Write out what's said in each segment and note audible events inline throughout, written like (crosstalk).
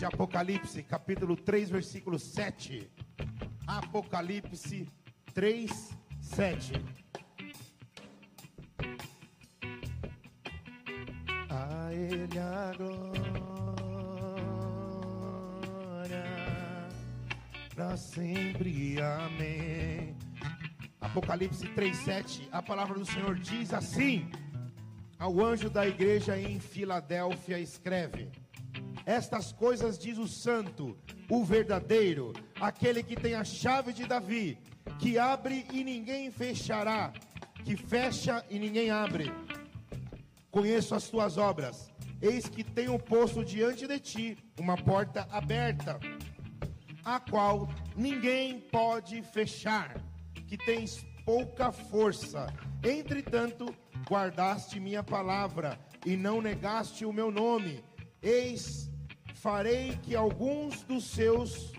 de Apocalipse, capítulo 3, versículo 7. Apocalipse 3, 7. A Ele a glória, para sempre, amém. Apocalipse 3, 7. A palavra do Senhor diz assim: Ao anjo da igreja em Filadélfia, escreve estas coisas diz o santo, o verdadeiro, aquele que tem a chave de Davi, que abre e ninguém fechará, que fecha e ninguém abre. Conheço as tuas obras, eis que tenho posto diante de ti uma porta aberta, a qual ninguém pode fechar, que tens pouca força. Entretanto, guardaste minha palavra e não negaste o meu nome. Eis farei que alguns dos seus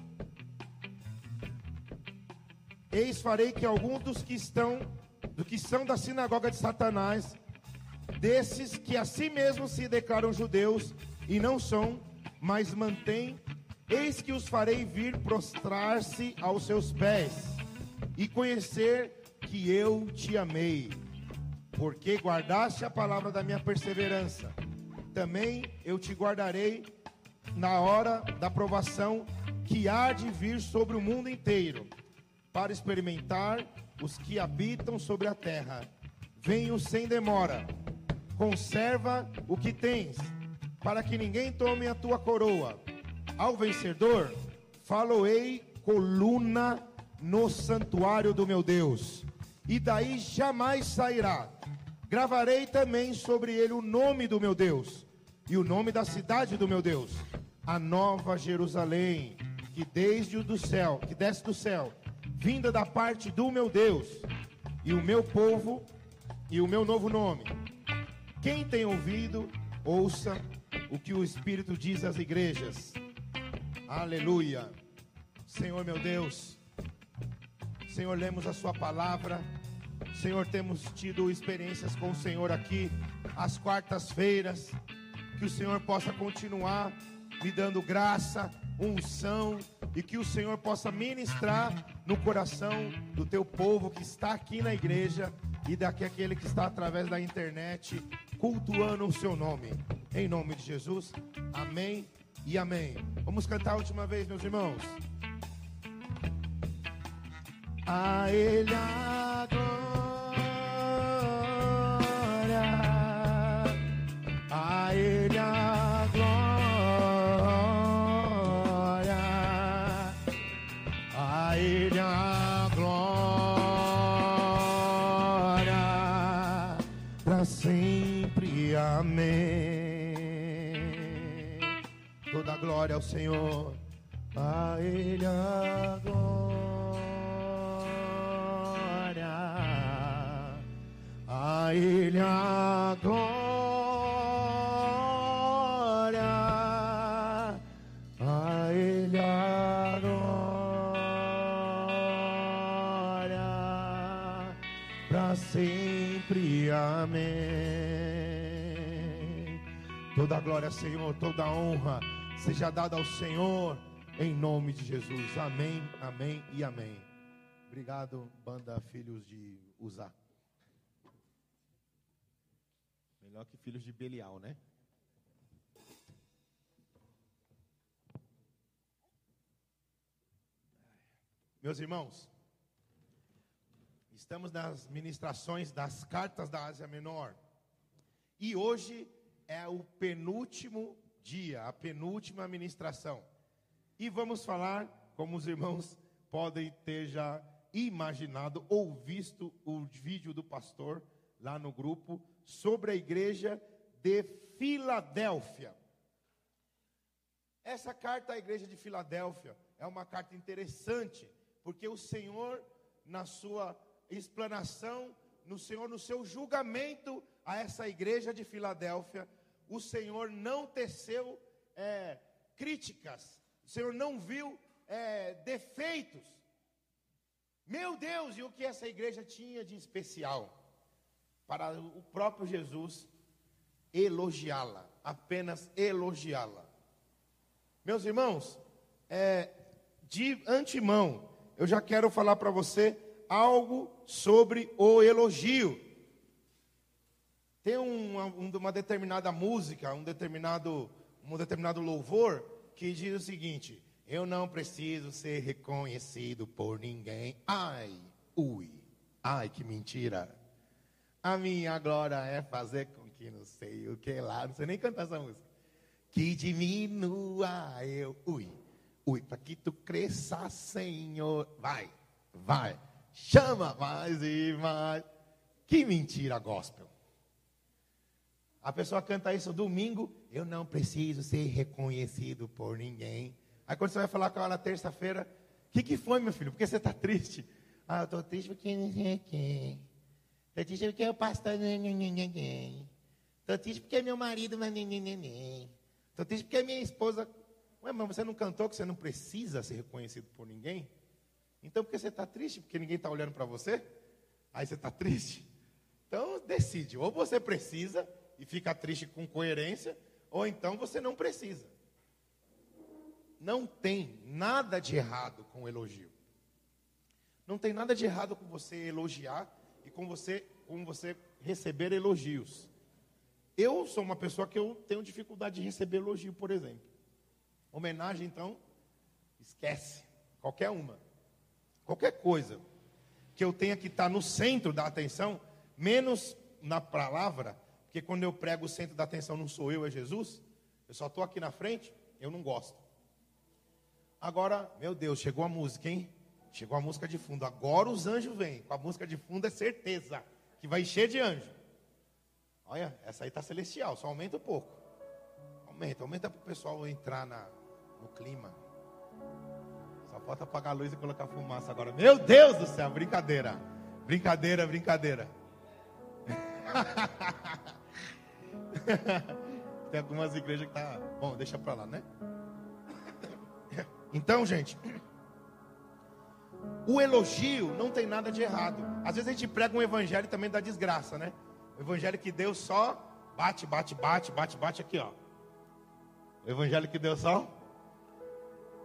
Eis farei que alguns dos que estão do que são da sinagoga de Satanás, desses que a si mesmos se declaram judeus e não são, mas mantêm, eis que os farei vir prostrar-se aos seus pés e conhecer que eu te amei, porque guardaste a palavra da minha perseverança. Também eu te guardarei na hora da provação que há de vir sobre o mundo inteiro, para experimentar os que habitam sobre a terra. Venho sem demora, conserva o que tens, para que ninguém tome a tua coroa. Ao vencedor, faloei coluna no santuário do meu Deus, e daí jamais sairá. Gravarei também sobre ele o nome do meu Deus e o nome da cidade do meu Deus a nova Jerusalém, que desde o do céu, que desce do céu, vinda da parte do meu Deus, e o meu povo e o meu novo nome. Quem tem ouvido, ouça o que o Espírito diz às igrejas. Aleluia. Senhor meu Deus, Senhor, lemos a Sua palavra. Senhor, temos tido experiências com o Senhor aqui às quartas-feiras. Que o Senhor possa continuar me dando graça, unção e que o Senhor possa ministrar no coração do teu povo que está aqui na igreja e daqui aquele que está através da internet cultuando o seu nome. Em nome de Jesus. Amém e amém. Vamos cantar a última vez, meus irmãos. A ele a glória ao Senhor. A Ele a glória. A Ele a glória. A Ele a glória para sempre. Amém. Toda glória, Senhor, toda honra seja dada ao Senhor em nome de Jesus. Amém, amém e amém. Obrigado, banda Filhos de Uzá. Melhor que filhos de Belial, né? Meus irmãos, estamos nas ministrações das cartas da Ásia Menor. E hoje é o penúltimo dia, a penúltima ministração. E vamos falar, como os irmãos podem ter já imaginado ou visto o vídeo do pastor lá no grupo sobre a igreja de Filadélfia. Essa carta à igreja de Filadélfia é uma carta interessante, porque o Senhor, na sua explanação, no Senhor, no seu julgamento a essa igreja de Filadélfia, o Senhor não teceu é, críticas, o Senhor não viu é, defeitos. Meu Deus, e o que essa igreja tinha de especial? Para o próprio Jesus elogiá-la, apenas elogiá-la. Meus irmãos, é, de antemão, eu já quero falar para você algo sobre o elogio. Tem uma, uma determinada música, um determinado, um determinado louvor que diz o seguinte: Eu não preciso ser reconhecido por ninguém. Ai, ui, ai, que mentira. A minha glória é fazer com que não sei o que lá, não sei nem cantar essa música. Que diminua eu, ui, ui, para que tu cresça, Senhor. Vai, vai, chama mais e mais. Que mentira gospel. A pessoa canta isso domingo, eu não preciso ser reconhecido por ninguém. Aí quando você vai falar com ela na terça-feira, o que, que foi, meu filho? Por que você está triste? Ah, eu estou triste porque não sei quem. Estou triste porque o pastor não Estou triste porque meu marido não Estou triste porque minha esposa... Ué, mas você não cantou que você não precisa ser reconhecido por ninguém? Então, por que você está triste? Porque ninguém está olhando para você? Aí você está triste? Então, decide. Ou você precisa e fica triste com coerência, ou então você não precisa. Não tem nada de errado com o elogio. Não tem nada de errado com você elogiar e com você, com você receber elogios. Eu sou uma pessoa que eu tenho dificuldade de receber elogio, por exemplo. Homenagem, então, esquece. Qualquer uma. Qualquer coisa que eu tenha que estar no centro da atenção, menos na palavra, porque quando eu prego o centro da atenção não sou eu, é Jesus. Eu só estou aqui na frente, eu não gosto. Agora, meu Deus, chegou a música, hein? Chegou a música de fundo. Agora os anjos vêm. Com a música de fundo é certeza que vai encher de anjo. Olha, essa aí está celestial, só aumenta um pouco. Aumenta, aumenta para o pessoal entrar na, no clima. Só falta apagar a luz e colocar fumaça agora. Meu Deus do céu, brincadeira. Brincadeira, brincadeira. (laughs) (laughs) Tem algumas igrejas que tá. Bom, deixa para lá, né? Então, gente, o elogio não tem nada de errado. Às vezes a gente prega um evangelho também da desgraça, né? O evangelho que Deus só bate, bate, bate, bate, bate aqui, ó. O evangelho que Deus só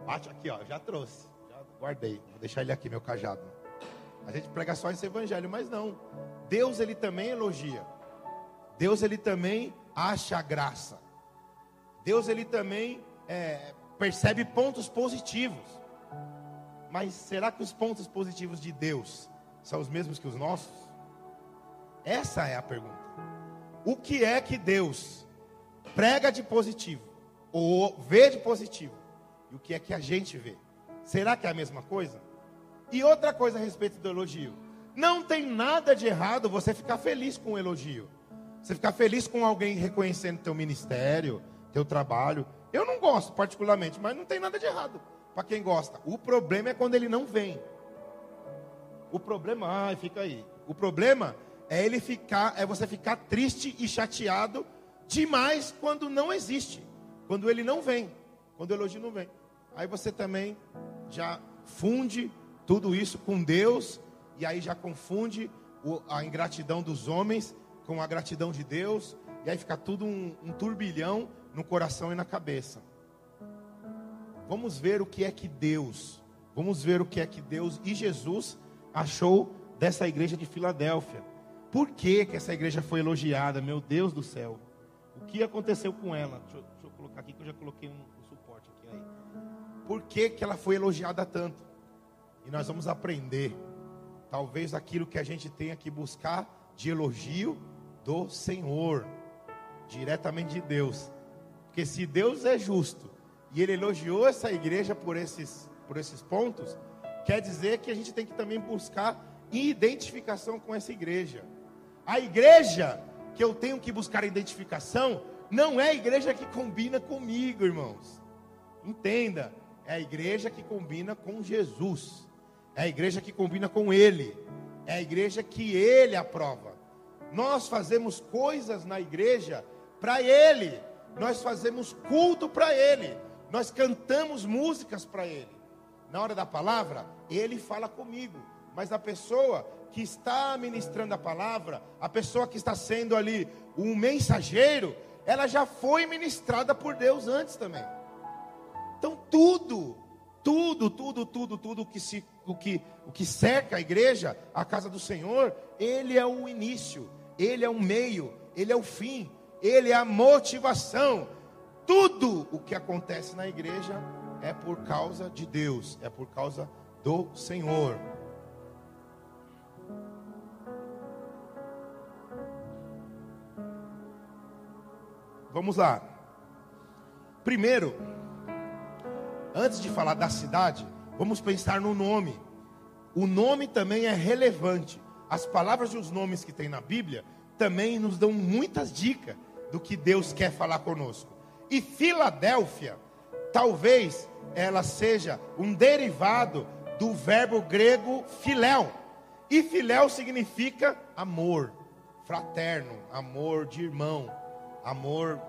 bate aqui, ó. Já trouxe, já guardei. Vou deixar ele aqui, meu cajado. A gente prega só esse evangelho, mas não. Deus ele também elogia. Deus ele também acha graça. Deus ele também é, percebe pontos positivos. Mas será que os pontos positivos de Deus são os mesmos que os nossos? Essa é a pergunta. O que é que Deus prega de positivo ou vê de positivo? E o que é que a gente vê? Será que é a mesma coisa? E outra coisa a respeito do elogio. Não tem nada de errado você ficar feliz com o elogio. Você ficar feliz com alguém reconhecendo teu ministério, teu trabalho. Eu não gosto particularmente, mas não tem nada de errado para quem gosta. O problema é quando ele não vem. O problema, ai, fica aí. O problema é ele ficar, é você ficar triste e chateado demais quando não existe, quando ele não vem, quando o elogio não vem. Aí você também já funde tudo isso com Deus e aí já confunde a ingratidão dos homens com a gratidão de Deus, e aí fica tudo um, um turbilhão no coração e na cabeça. Vamos ver o que é que Deus, vamos ver o que é que Deus e Jesus achou dessa igreja de Filadélfia. Por que, que essa igreja foi elogiada? Meu Deus do céu. O que aconteceu com ela? Deixa eu, deixa eu colocar aqui que eu já coloquei um, um suporte aqui aí. Por que, que ela foi elogiada tanto? E nós vamos aprender, talvez aquilo que a gente tenha que buscar de elogio do Senhor, diretamente de Deus. Porque se Deus é justo e ele elogiou essa igreja por esses, por esses pontos, quer dizer que a gente tem que também buscar identificação com essa igreja. A igreja que eu tenho que buscar identificação não é a igreja que combina comigo, irmãos. Entenda, é a igreja que combina com Jesus. É a igreja que combina com ele. É a igreja que ele aprova. Nós fazemos coisas na igreja para Ele, nós fazemos culto para Ele, nós cantamos músicas para Ele. Na hora da palavra, Ele fala comigo, mas a pessoa que está ministrando a palavra, a pessoa que está sendo ali um mensageiro, ela já foi ministrada por Deus antes também. Então tudo, tudo, tudo, tudo, tudo que se, o que, o que cerca a igreja, a casa do Senhor, ele é o início, ele é o meio, ele é o fim, ele é a motivação. Tudo o que acontece na igreja é por causa de Deus, é por causa do Senhor. Vamos lá. Primeiro, antes de falar da cidade, vamos pensar no nome. O nome também é relevante. As palavras e os nomes que tem na Bíblia também nos dão muitas dicas do que Deus quer falar conosco. E Filadélfia, talvez ela seja um derivado do verbo grego filéu. E filéu significa amor, fraterno, amor de irmão amor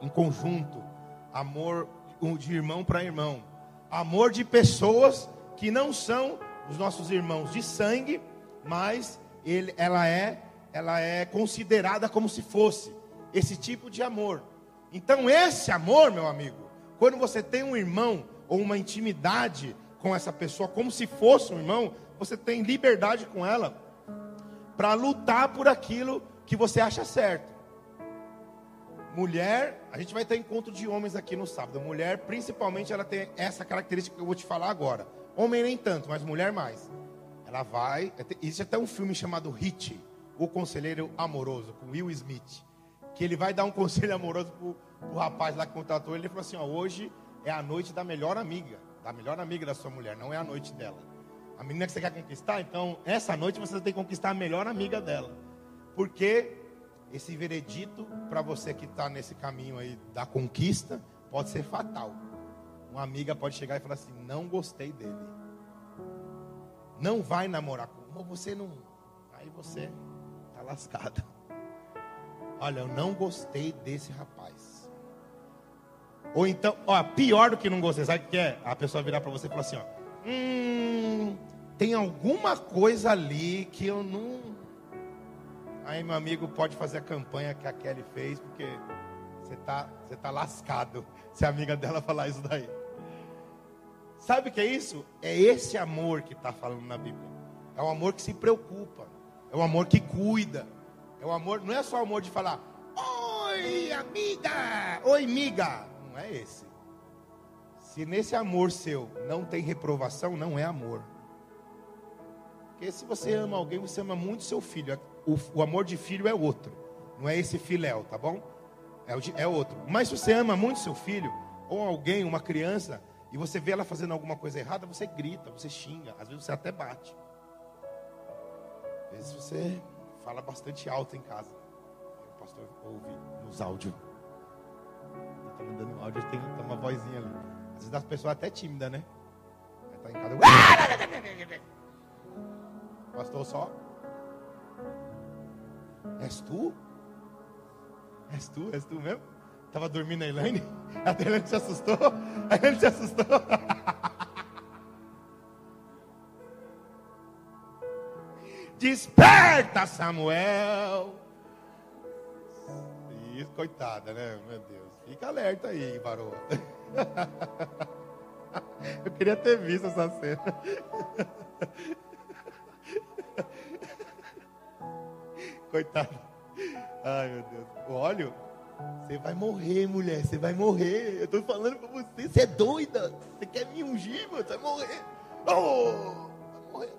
em conjunto, amor de irmão para irmão, amor de pessoas que não são os nossos irmãos de sangue, mas ele, ela é ela é considerada como se fosse esse tipo de amor. Então esse amor, meu amigo, quando você tem um irmão ou uma intimidade com essa pessoa como se fosse um irmão, você tem liberdade com ela para lutar por aquilo que você acha certo. Mulher, a gente vai ter encontro de homens aqui no sábado. Mulher, principalmente, ela tem essa característica que eu vou te falar agora. Homem nem tanto, mas mulher mais. Ela vai. Existe até um filme chamado Hit, O Conselheiro Amoroso, com Will Smith. Que ele vai dar um (laughs) conselho amoroso pro, pro rapaz lá que contratou ele. Ele falou assim: ó, hoje é a noite da melhor amiga. Da melhor amiga da sua mulher, não é a noite dela. A menina que você quer conquistar, então, essa noite você tem que conquistar a melhor amiga dela. Porque esse veredito para você que está nesse caminho aí da conquista pode ser fatal. Uma amiga pode chegar e falar assim: não gostei dele. Não vai namorar com você não. Aí você tá lascado. Olha, eu não gostei desse rapaz. Ou então, ó, pior do que não gostei, sabe o que é? A pessoa virar para você e falar assim, ó, hum, tem alguma coisa ali que eu não Aí meu amigo pode fazer a campanha que a Kelly fez, porque você tá, você tá lascado (laughs) se a amiga dela falar isso daí. Sabe o que é isso? É esse amor que está falando na Bíblia. É um amor que se preocupa. É um amor que cuida. É um amor, não é só amor de falar, oi amiga, oi miga. Não é esse. Se nesse amor seu não tem reprovação, não é amor. Porque se você ama alguém, você ama muito seu filho o, o amor de filho é outro. Não é esse filéu, tá bom? É, é outro. Mas se você ama muito seu filho, ou alguém, uma criança, e você vê ela fazendo alguma coisa errada, você grita, você xinga, às vezes você até bate. Às vezes você fala bastante alto em casa. O pastor ouve nos áudios. Está mandando áudio, tem, tem uma vozinha ali. Às vezes as pessoas até tímida, né? Está em casa. (laughs) Pastor só És tu? És tu? És tu mesmo? Tava dormindo a Elaine? (laughs) A Elaine se assustou? (laughs) A Elaine se assustou? (laughs) Desperta, Samuel! Isso, coitada, né? Meu Deus. Fica alerta aí, varoa. Eu queria ter visto essa cena. Coitado. Ai, meu Deus. O óleo? Você vai morrer, mulher. Você vai morrer. Eu tô falando pra você. Você é doida. Você quer me ungir, mano? Você vai morrer. Oh, vai morrer.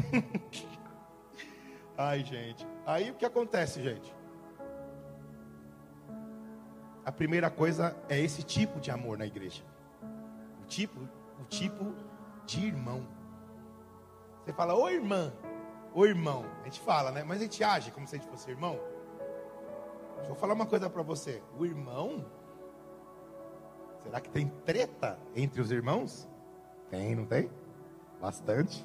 (laughs) Ai, gente. Aí o que acontece, gente? A primeira coisa é esse tipo de amor na igreja. O tipo, o tipo de irmão. Você fala, ô irmã, ô irmão. A gente fala, né? Mas a gente age como se a gente fosse irmão. Deixa eu falar uma coisa para você. O irmão, será que tem treta entre os irmãos? Tem, não tem? Bastante.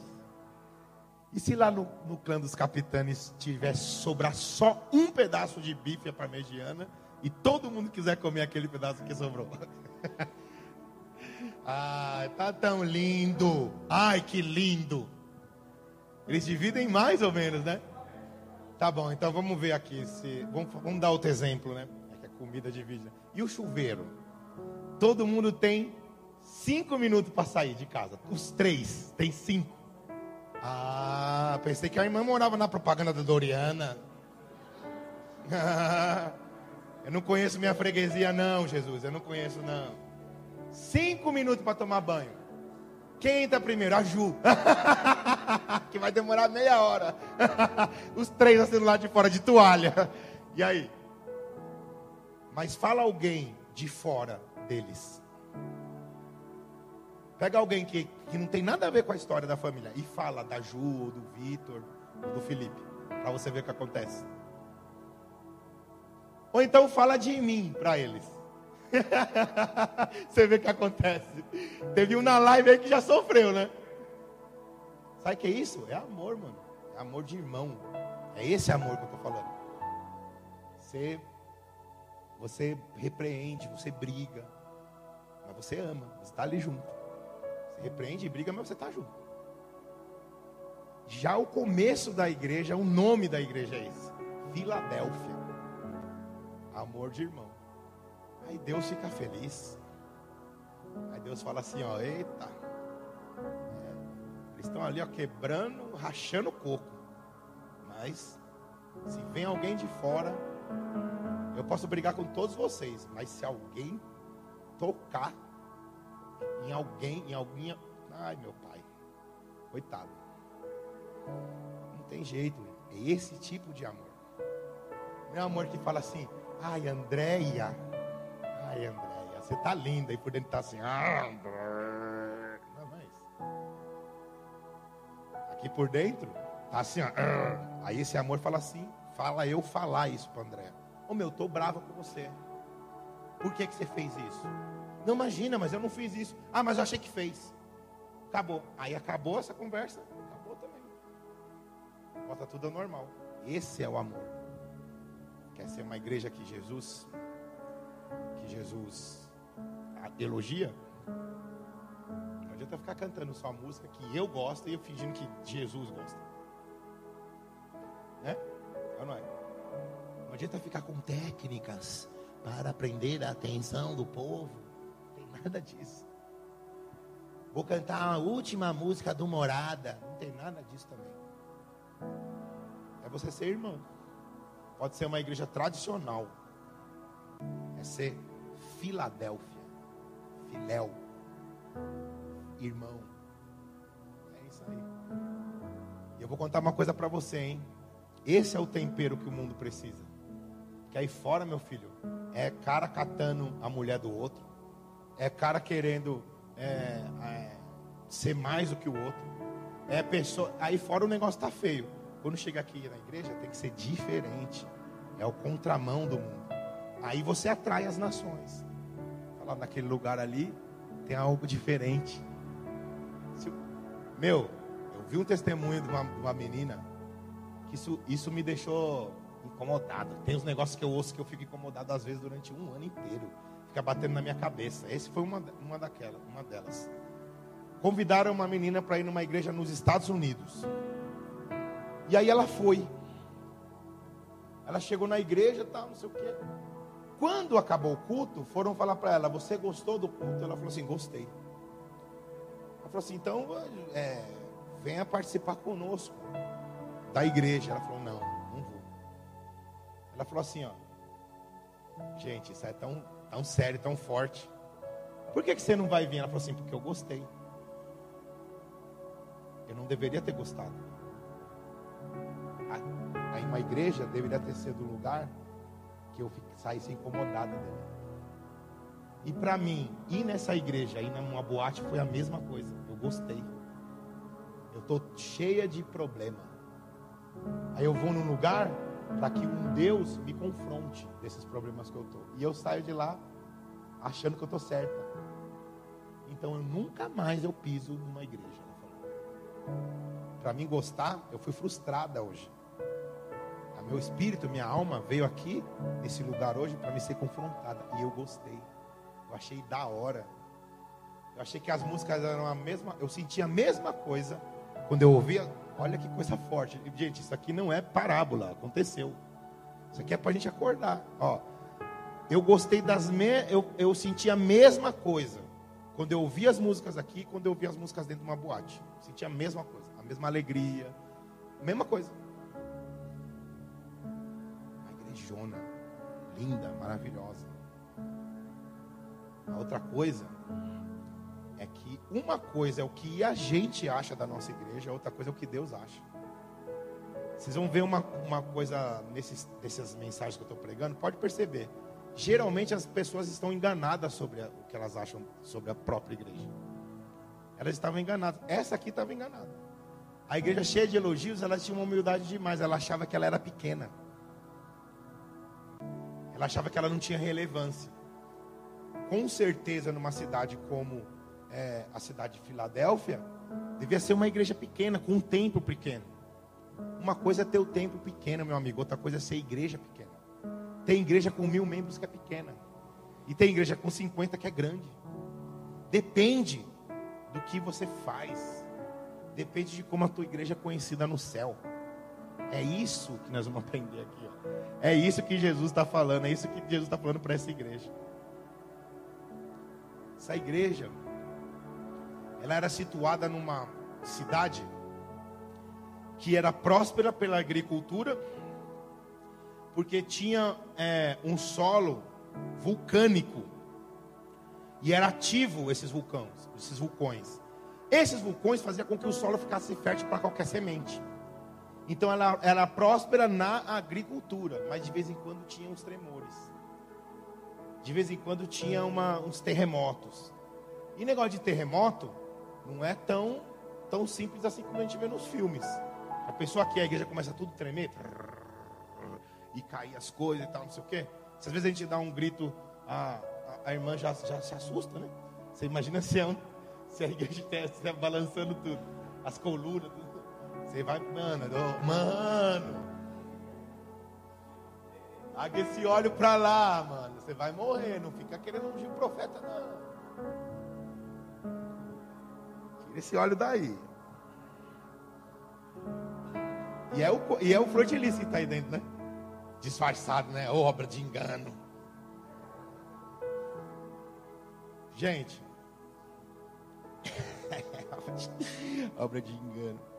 E se lá no, no clã dos capitães tivesse sobrar só um pedaço de bife parmegiana e todo mundo quiser comer aquele pedaço que sobrou? (laughs) Ai, tá tão lindo. Ai, que lindo. Eles dividem mais ou menos, né? Tá bom, então vamos ver aqui. Se, vamos, vamos dar outro exemplo, né? É que comida divide. E o chuveiro? Todo mundo tem cinco minutos para sair de casa. Os três tem cinco. Ah, pensei que a irmã morava na propaganda da Doriana. (laughs) eu não conheço minha freguesia, não, Jesus. Eu não conheço, não. Cinco minutos para tomar banho. Quem entra primeiro? A Ju. (laughs) que vai demorar meia hora. (laughs) Os três assim do lado de fora de toalha. E aí? Mas fala alguém de fora deles. Pega alguém que, que não tem nada a ver com a história da família e fala da Ju, do Vitor, do Felipe, para você ver o que acontece. Ou então fala de mim para eles. (laughs) você vê o que acontece. Teve um na live aí que já sofreu, né? Sabe o que é isso? É amor, mano. É amor de irmão. É esse amor que eu estou falando. Você, você repreende, você briga, mas você ama, você está ali junto. Você repreende e briga, mas você está junto. Já o começo da igreja, o nome da igreja é esse: Filadélfia. Amor de irmão. Aí Deus fica feliz. Aí Deus fala assim: ó, eita. É, eles estão ali, ó, quebrando, rachando o coco. Mas, se vem alguém de fora, eu posso brigar com todos vocês. Mas se alguém tocar em alguém, em alguém. Ai, meu pai. Coitado. Não tem jeito. É esse tipo de amor. Não é amor que fala assim, ai, Andréia. Ai, Andréia, você tá linda. E por dentro tá assim. Não, mas. Aqui por dentro, tá assim. Aí esse amor fala assim, fala eu falar isso para Andréia. Ô oh, meu, eu tô brava com você. Por que, que você fez isso? Não imagina, mas eu não fiz isso. Ah, mas eu achei que fez. Acabou. Aí acabou essa conversa. Acabou também. Volta tudo ao normal. Esse é o amor. Quer ser uma igreja que Jesus, que Jesus elogia? Não adianta ficar cantando só música que eu gosto e eu fingindo que Jesus gosta. Né? Ou não é? Não adianta ficar com técnicas para prender a atenção do povo nada disso. Vou cantar a última música do Morada. Não tem nada disso também. É você ser irmão. Pode ser uma igreja tradicional. É ser Filadélfia. Filéu. Irmão. É isso aí. E eu vou contar uma coisa para você, hein? Esse é o tempero que o mundo precisa. Que aí fora, meu filho, é cara catando a mulher do outro é cara querendo é, é, ser mais do que o outro. É pessoa. Aí fora o negócio tá feio. Quando chega aqui na igreja tem que ser diferente. É o contramão do mundo. Aí você atrai as nações. Fala naquele lugar ali tem algo diferente. Meu, eu vi um testemunho de uma, de uma menina que isso, isso me deixou incomodado. Tem uns negócios que eu ouço que eu fico incomodado às vezes durante um ano inteiro fica batendo na minha cabeça. Esse foi uma, uma daquelas, uma delas. Convidaram uma menina para ir numa igreja nos Estados Unidos. E aí ela foi. Ela chegou na igreja, tal, não sei o quê. Quando acabou o culto, foram falar para ela: Você gostou do culto? Ela falou assim: Gostei. Ela falou assim: Então, é, venha participar conosco da igreja. Ela falou: Não, não vou. Ela falou assim: Ó, gente, isso é tão tão sério, tão forte. Por que, que você não vai vir? Ela falou assim, porque eu gostei. Eu não deveria ter gostado. Aí uma igreja deveria ter sido lugar que eu saísse incomodada dela. E para mim, ir nessa igreja, ir numa boate foi a mesma coisa. Eu gostei. Eu estou cheia de problema. Aí eu vou num lugar para que um Deus me confronte desses problemas que eu estou. E eu saio de lá achando que eu estou certa. Então eu nunca mais eu piso numa igreja. Para mim gostar, eu fui frustrada hoje. Meu espírito, minha alma veio aqui nesse lugar hoje para me ser confrontada e eu gostei. Eu achei da hora. Eu achei que as músicas eram a mesma, eu sentia a mesma coisa quando eu ouvia Olha que coisa forte. Gente, isso aqui não é parábola, aconteceu. Isso aqui é para a gente acordar. Ó, eu gostei das me... eu, eu senti a mesma coisa quando eu ouvi as músicas aqui quando eu ouvi as músicas dentro de uma boate. Senti a mesma coisa, a mesma alegria, a mesma coisa. A igrejona, linda, maravilhosa. A outra coisa é que uma coisa é o que a gente acha da nossa igreja, a outra coisa é o que Deus acha. Vocês vão ver uma, uma coisa nesses, nessas mensagens que eu estou pregando, pode perceber. Geralmente as pessoas estão enganadas sobre a, o que elas acham sobre a própria igreja. Elas estavam enganadas. Essa aqui estava enganada. A igreja cheia de elogios, ela tinha uma humildade demais. Ela achava que ela era pequena. Ela achava que ela não tinha relevância. Com certeza, numa cidade como é, a cidade de Filadélfia, devia ser uma igreja pequena, com um templo pequeno. Uma coisa é ter o templo pequeno, meu amigo, outra coisa é ser igreja pequena. Tem igreja com mil membros que é pequena, e tem igreja com 50 que é grande. Depende do que você faz, depende de como a tua igreja é conhecida no céu. É isso que nós vamos aprender aqui. Ó. É isso que Jesus está falando, é isso que Jesus está falando para essa igreja. Essa igreja, ela era situada numa cidade que era próspera pela agricultura, porque tinha é, um solo vulcânico e era ativo esses vulcões, esses vulcões. Esses vulcões faziam com que o solo ficasse fértil para qualquer semente. Então ela era próspera na agricultura, mas de vez em quando tinha uns tremores. De vez em quando tinha uma, uns terremotos. E negócio de terremoto não é tão, tão simples assim como a gente vê nos filmes. A pessoa aqui, a igreja começa tudo a tremer. E cair as coisas e tal, não sei o quê. Se às vezes a gente dá um grito, a, a, a irmã já, já se assusta, né? Você imagina se, é um, se a igreja (laughs) estiver balançando tudo. As colunas, tudo. Você vai, mano, oh, mano. Haga esse olho para lá, mano. Você vai morrer. Não fica querendo ungir o profeta, não. Tira esse óleo daí. E é o, e é o Frutilis que está aí dentro, né? Disfarçado, né? Obra de engano. Gente. (laughs) Obra de engano.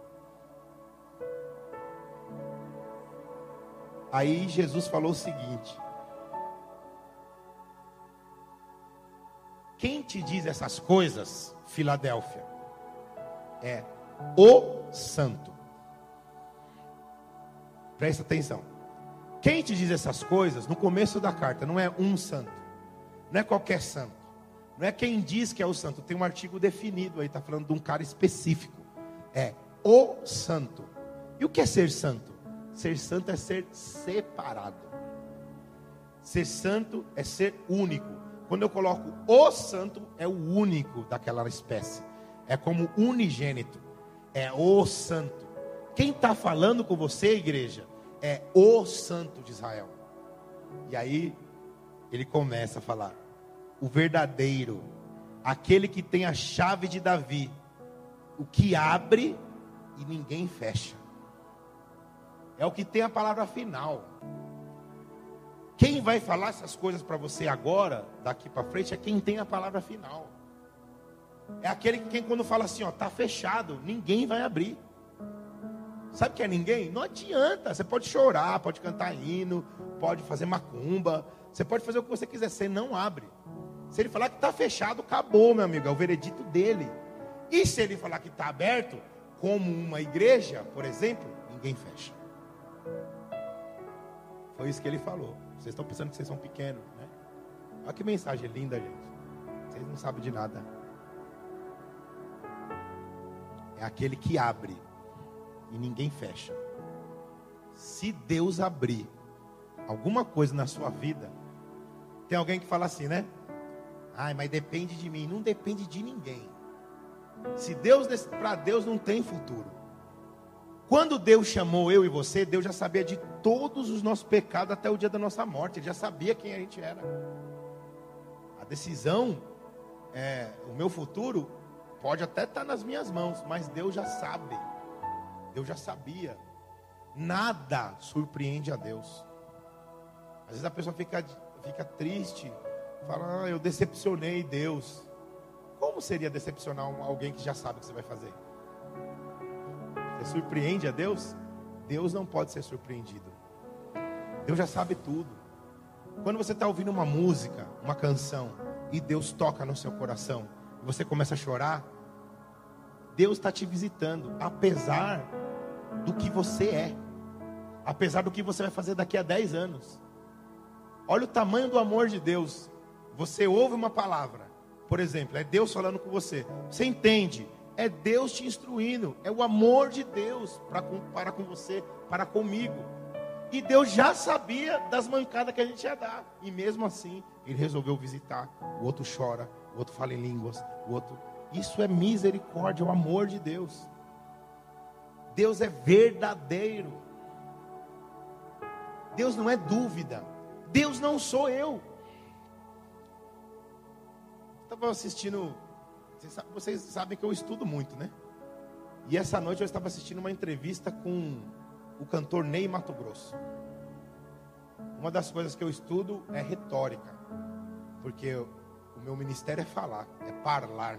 Aí Jesus falou o seguinte: Quem te diz essas coisas, Filadélfia, é o santo. Presta atenção. Quem te diz essas coisas, no começo da carta, não é um santo, não é qualquer santo, não é quem diz que é o santo, tem um artigo definido aí, está falando de um cara específico, é o santo. E o que é ser santo? Ser santo é ser separado, ser santo é ser único. Quando eu coloco o santo, é o único daquela espécie, é como unigênito, é o santo. Quem está falando com você, igreja, é o Santo de Israel. E aí ele começa a falar: o verdadeiro, aquele que tem a chave de Davi, o que abre e ninguém fecha. É o que tem a palavra final. Quem vai falar essas coisas para você agora, daqui para frente, é quem tem a palavra final. É aquele que quem quando fala assim, ó, tá fechado, ninguém vai abrir. Sabe que é ninguém? Não adianta. Você pode chorar, pode cantar hino, pode fazer macumba, você pode fazer o que você quiser, você não abre. Se ele falar que está fechado, acabou, meu amigo, é o veredito dele. E se ele falar que está aberto, como uma igreja, por exemplo, ninguém fecha. Foi isso que ele falou. Vocês estão pensando que vocês são pequenos, né? Olha que mensagem linda, gente. Vocês não sabem de nada. É aquele que abre e ninguém fecha. Se Deus abrir alguma coisa na sua vida, tem alguém que fala assim, né? Ai, mas depende de mim. Não depende de ninguém. Se Deus, para Deus não tem futuro. Quando Deus chamou eu e você, Deus já sabia de todos os nossos pecados até o dia da nossa morte. Ele já sabia quem a gente era. A decisão, é, o meu futuro, pode até estar nas minhas mãos, mas Deus já sabe. Deus já sabia. Nada surpreende a Deus. Às vezes a pessoa fica, fica triste, fala, ah, eu decepcionei Deus. Como seria decepcionar alguém que já sabe o que você vai fazer? Você surpreende a Deus? Deus não pode ser surpreendido. Deus já sabe tudo. Quando você está ouvindo uma música, uma canção, e Deus toca no seu coração, e você começa a chorar, Deus está te visitando, apesar do que você é, apesar do que você vai fazer daqui a 10 anos. Olha o tamanho do amor de Deus. Você ouve uma palavra, por exemplo, é Deus falando com você, você entende, é Deus te instruindo, é o amor de Deus para com, para com você, para comigo. E Deus já sabia das mancadas que a gente ia dar, e mesmo assim, Ele resolveu visitar. O outro chora, o outro fala em línguas, o outro isso é misericórdia, é o amor de Deus. Deus é verdadeiro. Deus não é dúvida. Deus não sou eu. Estava assistindo. Vocês sabem que eu estudo muito, né? E essa noite eu estava assistindo uma entrevista com o cantor Ney Mato Grosso. Uma das coisas que eu estudo é retórica, porque o meu ministério é falar, é falar.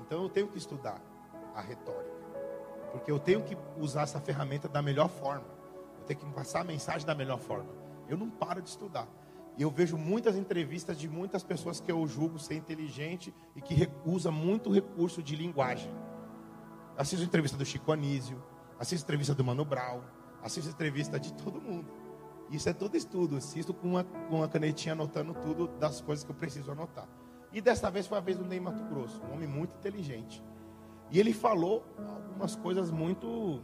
Então eu tenho que estudar a retórica. Porque eu tenho que usar essa ferramenta da melhor forma. Eu tenho que passar a mensagem da melhor forma. Eu não paro de estudar. E eu vejo muitas entrevistas de muitas pessoas que eu julgo ser inteligente e que usa muito recurso de linguagem. Assisto entrevista do Chico Anísio, assisto entrevista do Mano Brown, assisto entrevista de todo mundo. Isso é todo estudo. Assisto com uma, com uma canetinha anotando tudo das coisas que eu preciso anotar. E dessa vez foi a vez do Ney Mato Grosso, um homem muito inteligente. E ele falou algumas coisas muito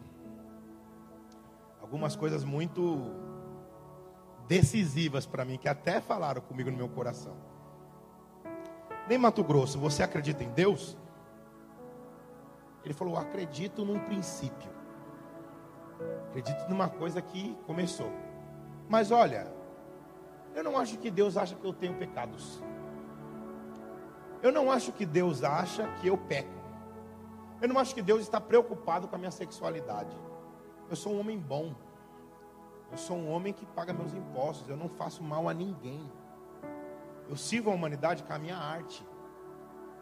algumas coisas muito decisivas para mim que até falaram comigo no meu coração. Ney Mato Grosso, você acredita em Deus? Ele falou: "Acredito num princípio. Acredito numa coisa que começou. Mas olha, eu não acho que Deus acha que eu tenho pecados. Eu não acho que Deus acha que eu peco. Eu não acho que Deus está preocupado com a minha sexualidade. Eu sou um homem bom. Eu sou um homem que paga meus impostos. Eu não faço mal a ninguém. Eu sirvo a humanidade com a minha arte.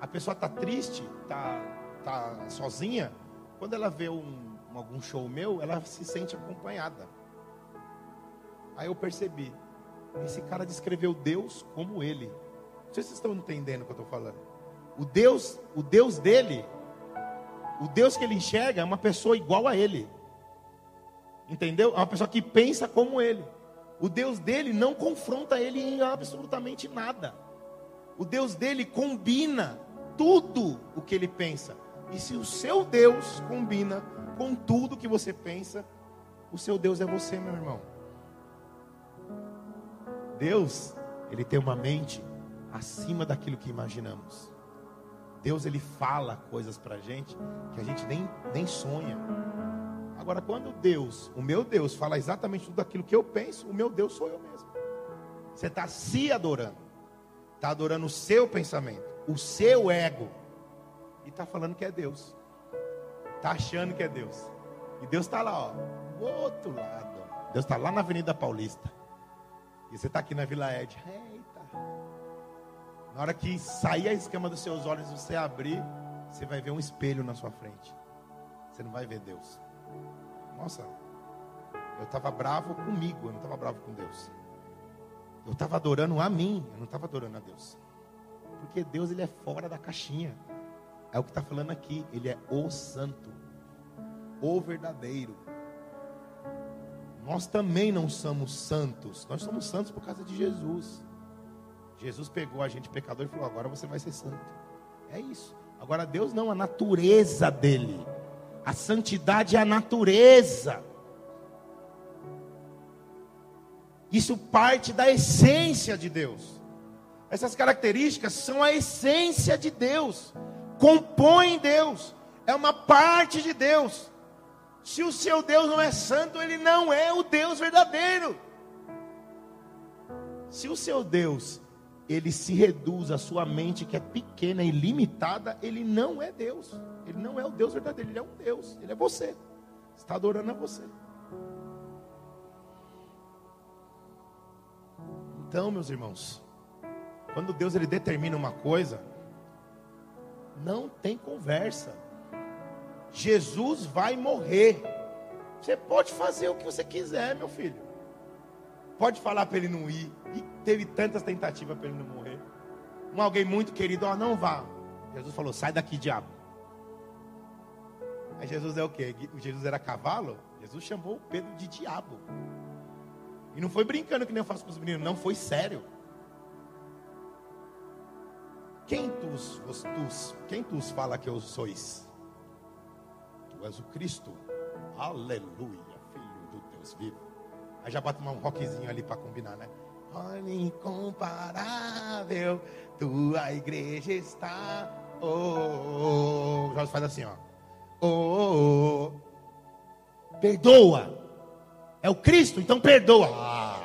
A pessoa está triste, está tá sozinha. Quando ela vê um, algum show meu, ela se sente acompanhada. Aí eu percebi. Esse cara descreveu Deus como ele sei se vocês estão entendendo o que eu estou falando. O Deus, o Deus dele, o Deus que ele enxerga é uma pessoa igual a ele. Entendeu? É uma pessoa que pensa como ele. O Deus dele não confronta ele em absolutamente nada. O Deus dele combina tudo o que ele pensa. E se o seu Deus combina com tudo que você pensa, o seu Deus é você, meu irmão. Deus, ele tem uma mente acima daquilo que imaginamos. Deus ele fala coisas para gente que a gente nem, nem sonha. Agora, quando Deus, o meu Deus, fala exatamente tudo aquilo que eu penso, o meu Deus sou eu mesmo. Você está se adorando, está adorando o seu pensamento, o seu ego, e está falando que é Deus, está achando que é Deus. E Deus está lá, ó, do outro lado. Deus está lá na Avenida Paulista. E você está aqui na Vila Ed. Na hora que sair a escama dos seus olhos, você abrir, você vai ver um espelho na sua frente. Você não vai ver Deus. Nossa, eu estava bravo comigo, eu não estava bravo com Deus. Eu estava adorando a mim, eu não estava adorando a Deus. Porque Deus ele é fora da caixinha. É o que está falando aqui. Ele é o santo, o verdadeiro. Nós também não somos santos. Nós somos santos por causa de Jesus. Jesus pegou a gente pecador e falou: agora você vai ser santo. É isso. Agora Deus não, a natureza dele. A santidade é a natureza. Isso parte da essência de Deus. Essas características são a essência de Deus. Compõem Deus. É uma parte de Deus. Se o seu Deus não é santo, ele não é o Deus verdadeiro. Se o seu Deus ele se reduz à sua mente que é pequena e limitada, ele não é Deus. Ele não é o Deus verdadeiro, ele é um Deus. Ele é você. Está adorando a você. Então, meus irmãos, quando Deus ele determina uma coisa, não tem conversa. Jesus vai morrer. Você pode fazer o que você quiser, meu filho. Pode falar para ele não ir. E teve tantas tentativas para ele não morrer. Um alguém muito querido, ó, não vá. Jesus falou: sai daqui, diabo. Aí Jesus é o quê? Jesus era cavalo? Jesus chamou Pedro de diabo. E não foi brincando que nem eu faço com os meninos, não, foi sério. Quem tus, os quem tus fala que eu sois? Tu és o Cristo. Aleluia, filho do Deus vivo. Aí já bota um rockzinho ali para combinar, né? Olha incomparável, tua igreja está. Oh, oh, oh. Jorge faz assim, ó. Oh, oh, oh. Perdoa. É o Cristo, então perdoa. Ah,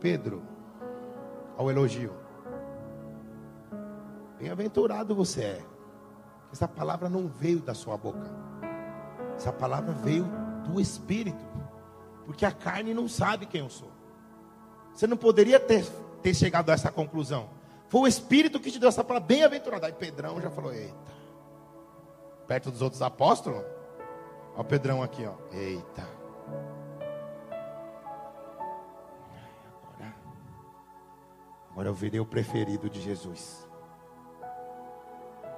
Pedro, ao elogio. Bem-aventurado você é. Essa palavra não veio da sua boca. Essa palavra veio do Espírito. Porque a carne não sabe quem eu sou. Você não poderia ter, ter chegado a essa conclusão. Foi o Espírito que te deu essa palavra bem-aventurada. Aí Pedrão já falou: Eita. Perto dos outros apóstolos. O Pedrão aqui, ó. Eita. Agora eu virei o preferido de Jesus.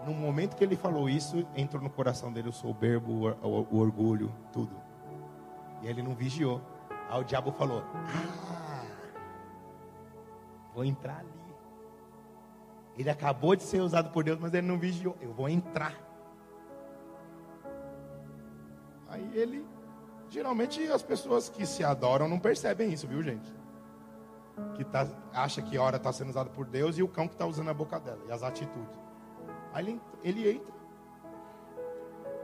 No momento que ele falou isso, entrou no coração dele o soberbo, o, o orgulho, tudo. E ele não vigiou. Aí o diabo falou: Ah, vou entrar ali. Ele acabou de ser usado por Deus, mas ele não vigiou. Eu vou entrar. Aí ele, geralmente as pessoas que se adoram não percebem isso, viu gente? Que tá, acha que a hora está sendo usada por Deus e o cão que está usando a boca dela e as atitudes. Aí ele, ele entra.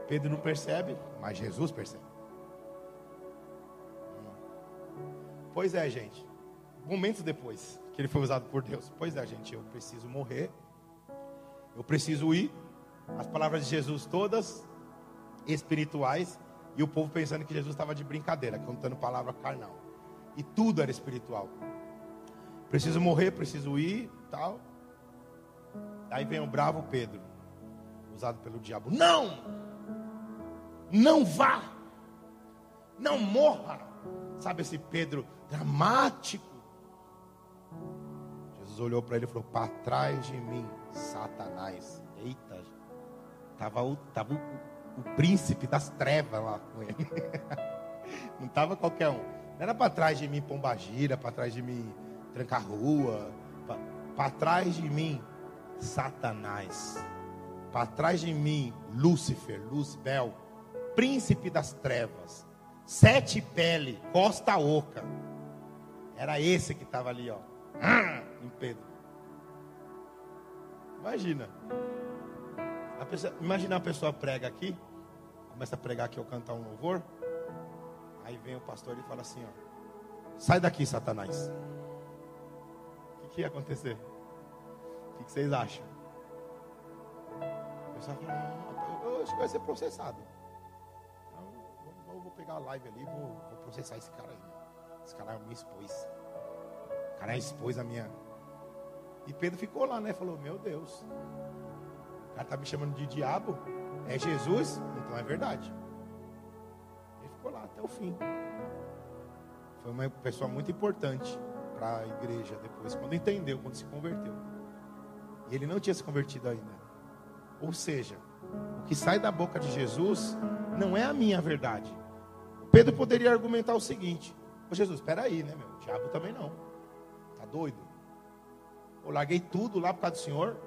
Pedro não percebe, mas Jesus percebe. Pois é, gente. Momentos depois que ele foi usado por Deus. Pois é, gente, eu preciso morrer. Eu preciso ir. As palavras de Jesus todas espirituais e o povo pensando que Jesus estava de brincadeira, contando palavra carnal. E tudo era espiritual. Preciso morrer, preciso ir, tal. Aí vem o bravo Pedro, usado pelo diabo. Não! Não vá! Não morra! Sabe esse Pedro dramático? Jesus olhou para ele e falou: Para trás de mim, Satanás. Eita, estava o, tava o, o príncipe das trevas lá com ele. (laughs) Não estava qualquer um. Não era para trás de mim, Pombagira, para trás de mim, Tranca-Rua. Para trás de mim, Satanás. Para trás de mim, Lúcifer, Luzbel, príncipe das trevas. Sete pele, costa oca. Era esse que estava ali, ó. Em Pedro. Imagina. A pessoa, imagina a pessoa prega aqui. Começa a pregar aqui ou cantar um louvor. Aí vem o pastor e fala assim, ó. Sai daqui, Satanás. Que, ia acontecer? O que, vocês acham? O pessoal fala, ah, eu acho que vai ser processado. Então, eu vou pegar a live ali, vou, vou processar esse cara aí. Esse cara me expôs. O cara expôs a minha. E Pedro ficou lá, né? Falou: Meu Deus, o cara tá me chamando de diabo. É Jesus? Então é verdade. Ele ficou lá até o fim. Foi uma pessoa muito importante para a igreja depois, quando entendeu, quando se converteu. E ele não tinha se convertido ainda. Ou seja, o que sai da boca de Jesus não é a minha verdade. Pedro poderia argumentar o seguinte: Ô Jesus, espera aí, né, meu? O diabo também não. Tá doido? Eu larguei tudo lá por causa do Senhor.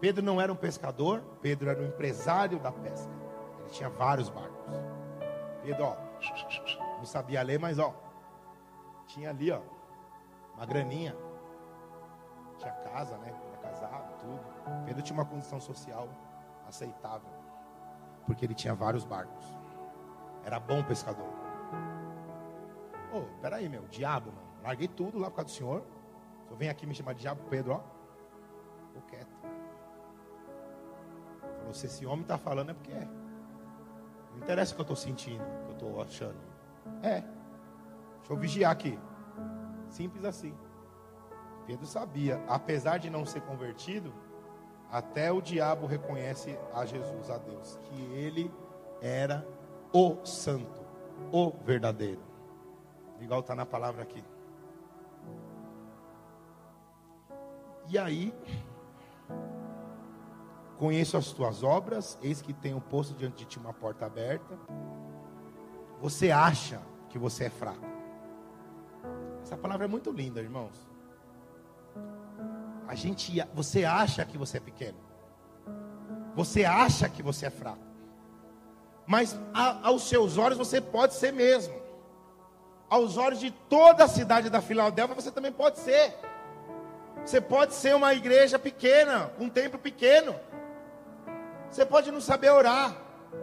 Pedro não era um pescador, Pedro era um empresário da pesca. Ele tinha vários barcos. Pedro, ó, não sabia ler, mas ó, tinha ali, ó, uma graninha. Tinha casa, né? Era casado, tudo. Pedro tinha uma condição social aceitável, porque ele tinha vários barcos. Era bom pescador. Ô, oh, peraí, meu, diabo, mano. Larguei tudo lá por causa do senhor. Se eu venho aqui me chamar de diabo, Pedro, ó, ficou quieto. Falou, se esse homem está falando é porque é. Não interessa o que eu estou sentindo, o que eu estou achando. É. Deixa eu vigiar aqui. Simples assim. Pedro sabia, apesar de não ser convertido, até o diabo reconhece a Jesus, a Deus, que ele era o santo, o verdadeiro. Igual está na palavra aqui. E aí, conheço as tuas obras, eis que tenho posto diante de ti uma porta aberta. Você acha que você é fraco. Essa palavra é muito linda, irmãos. A gente, você acha que você é pequeno. Você acha que você é fraco. Mas a, aos seus olhos você pode ser mesmo. Aos olhos de toda a cidade da Filadélfia você também pode ser. Você pode ser uma igreja pequena, um templo pequeno. Você pode não saber orar.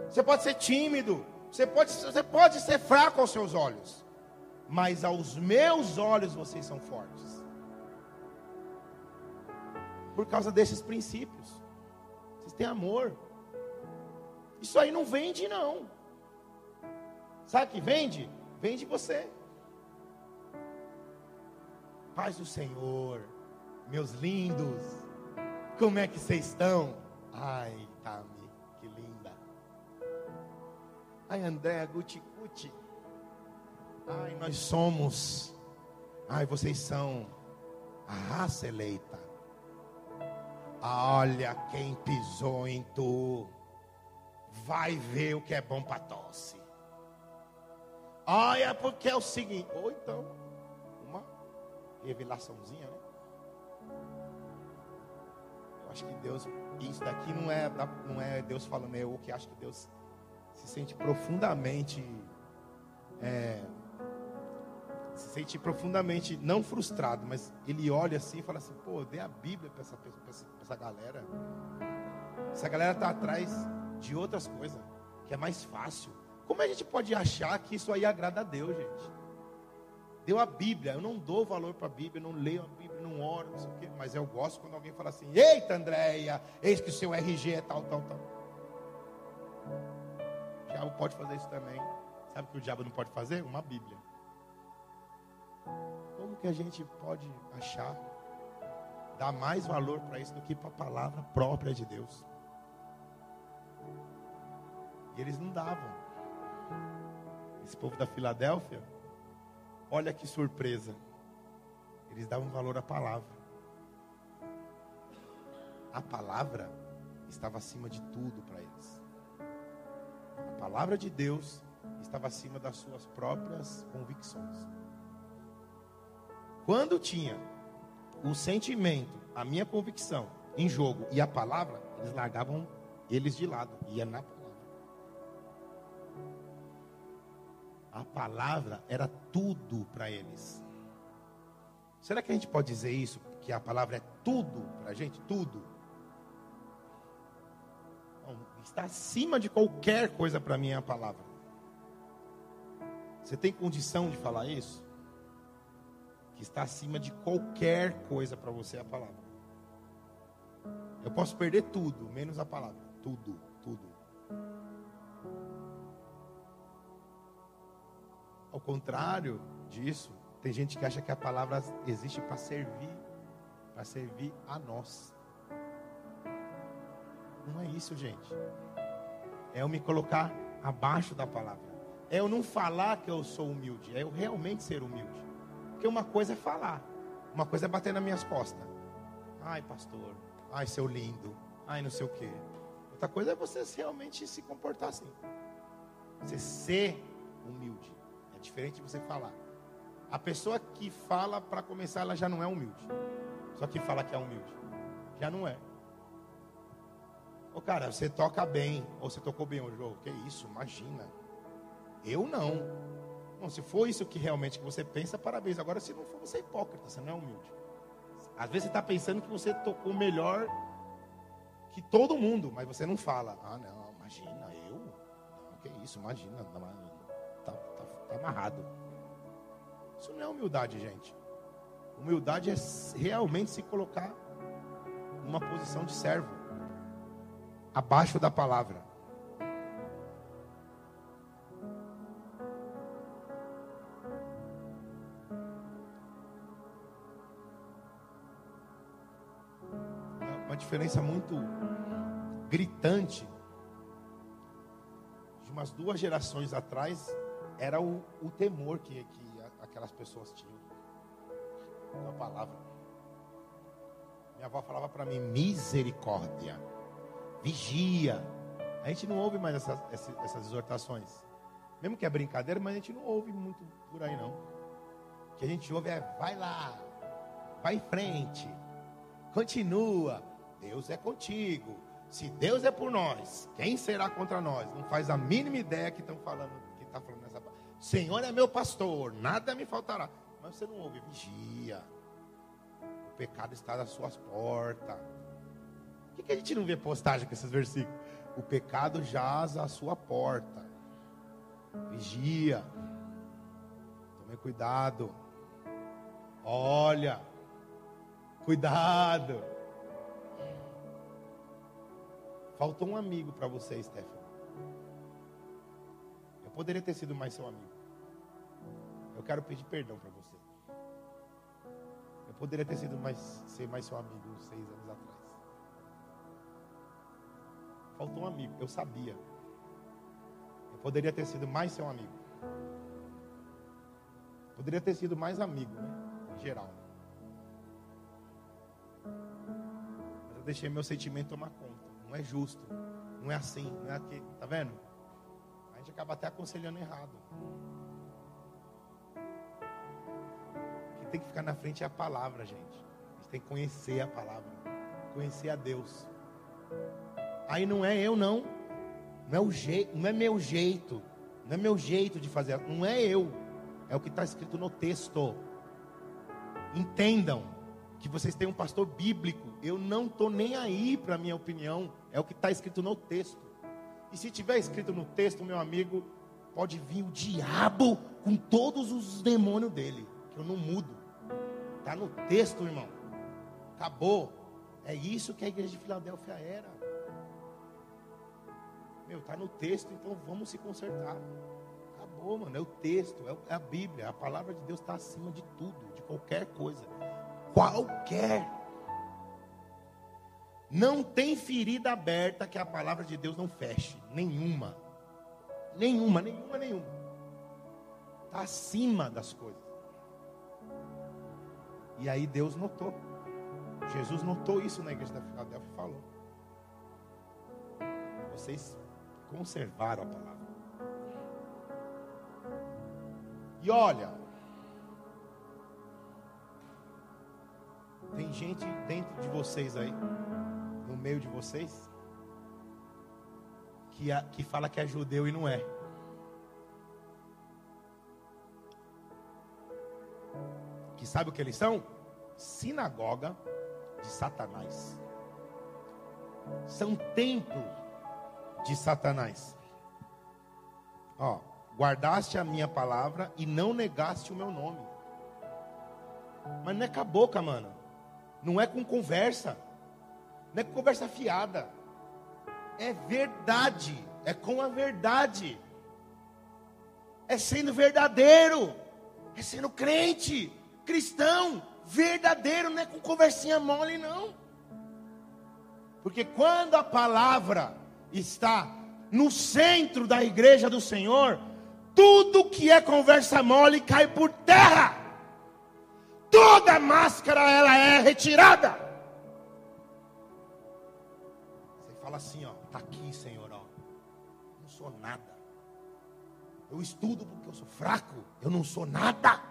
Você pode ser tímido. Você pode, você pode ser fraco aos seus olhos. Mas aos meus olhos vocês são fortes por causa desses princípios. Vocês têm amor. Isso aí não vende, não. Sabe que vende? Vende você. Paz do Senhor, meus lindos, como é que vocês estão? Ai, Tami, que linda. Ai, Andréa Gucci. Ai, nós somos. Ai, vocês são a raça eleita. Olha quem pisou em tu. Vai ver o que é bom para tosse. Olha, porque é o seguinte. Ou então, uma revelaçãozinha, né? Eu acho que Deus, isso daqui não é, não é Deus falando, é eu que acho que Deus se sente profundamente é, se sente profundamente não frustrado, mas ele olha assim e fala assim: pô, dê a Bíblia para essa, essa, essa galera. Essa galera está atrás de outras coisas, que é mais fácil. Como a gente pode achar que isso aí agrada a Deus, gente? Deu a Bíblia, eu não dou valor para a Bíblia, não leio a Bíblia, não oro, não sei o quê, mas eu gosto quando alguém fala assim: Eita, Andréia, eis que o seu RG é tal, tal, tal. O diabo pode fazer isso também. Sabe o que o diabo não pode fazer? Uma Bíblia que a gente pode achar dar mais valor para isso do que para a palavra própria de Deus? E eles não davam. Esse povo da Filadélfia, olha que surpresa. Eles davam valor à palavra. A palavra estava acima de tudo para eles. A palavra de Deus estava acima das suas próprias convicções. Quando tinha o sentimento, a minha convicção em jogo e a palavra, eles largavam eles de lado, ia na palavra. A palavra era tudo para eles. Será que a gente pode dizer isso? Que a palavra é tudo para a gente? Tudo. Está acima de qualquer coisa para mim a palavra. Você tem condição de falar isso? Que está acima de qualquer coisa para você a palavra. Eu posso perder tudo, menos a palavra. Tudo, tudo. Ao contrário disso, tem gente que acha que a palavra existe para servir, para servir a nós. Não é isso, gente. É eu me colocar abaixo da palavra. É eu não falar que eu sou humilde, é eu realmente ser humilde. Porque uma coisa é falar, uma coisa é bater nas minhas costas. Ai, pastor, ai, seu lindo, ai, não sei o quê. Outra coisa é você realmente se comportar assim. Você ser humilde. É diferente de você falar. A pessoa que fala, para começar, ela já não é humilde. Só que fala que é humilde. Já não é. Ô cara, você toca bem. Ou você tocou bem hoje. Oh, que isso, imagina. Eu não. Bom, se for isso que realmente que você pensa, parabéns. Agora, se não for, você é hipócrita, você não é humilde. Às vezes você está pensando que você tocou melhor que todo mundo, mas você não fala. Ah, não, imagina, eu? Não, que isso, imagina, tá, tá, tá amarrado. Isso não é humildade, gente. Humildade é realmente se colocar numa posição de servo, abaixo da palavra. Diferença muito gritante de umas duas gerações atrás era o, o temor que, que aquelas pessoas tinham com a palavra. Minha avó falava para mim: misericórdia, vigia. A gente não ouve mais essas, essas, essas exortações. Mesmo que é brincadeira, mas a gente não ouve muito por aí não. O que a gente ouve é: vai lá, vai em frente, continua. Deus é contigo. Se Deus é por nós, quem será contra nós? Não faz a mínima ideia que estão falando, que está falando nessa. Senhor é meu pastor, nada me faltará. Mas você não ouve, vigia. O pecado está nas suas portas. Por que, que a gente não vê postagem com esses versículos? O pecado jaz à sua porta. Vigia. Tome cuidado. Olha. Cuidado. Faltou um amigo para você, Stephanie. Eu poderia ter sido mais seu amigo. Eu quero pedir perdão para você. Eu poderia ter sido mais, ser mais seu amigo uns seis anos atrás. Faltou um amigo, eu sabia. Eu poderia ter sido mais seu amigo. Poderia ter sido mais amigo, né? Em geral. Mas eu deixei meu sentimento tomar conta. Não é justo. Não é assim. Não é aqui. Tá vendo? A gente acaba até aconselhando errado. O que tem que ficar na frente é a palavra, gente. A gente tem que conhecer a palavra. Conhecer a Deus. Aí não é eu, não. Não é, o jeito, não é meu jeito. Não é meu jeito de fazer. Não é eu. É o que está escrito no texto. Entendam que vocês têm um pastor bíblico. Eu não estou nem aí para minha opinião. É o que está escrito no texto. E se tiver escrito no texto, meu amigo, pode vir o diabo com todos os demônios dele. Que eu não mudo. Está no texto, irmão. Acabou. É isso que a igreja de Filadélfia era. Meu, está no texto, então vamos se consertar. Acabou, mano. É o texto, é a Bíblia. A palavra de Deus está acima de tudo, de qualquer coisa qualquer. Não tem ferida aberta que a palavra de Deus não feche. Nenhuma. Nenhuma, nenhuma, nenhuma. Está acima das coisas. E aí Deus notou. Jesus notou isso na igreja da Filadélfia e falou. Vocês conservaram a palavra. E olha, Tem gente dentro de vocês aí, no meio de vocês, que, que fala que é judeu e não é. Que sabe o que eles são? Sinagoga de Satanás. São templo de Satanás. Ó, guardaste a minha palavra e não negaste o meu nome. Mas não é com a boca, mano. Não é com conversa. Não é conversa fiada. É verdade. É com a verdade. É sendo verdadeiro. É sendo crente. Cristão. Verdadeiro. Não é com conversinha mole, não. Porque quando a palavra está no centro da igreja do Senhor, tudo que é conversa mole cai por terra toda máscara ela é retirada. Fala assim, ó, tá aqui, Senhor, ó. Não sou nada. Eu estudo porque eu sou fraco. Eu não sou nada.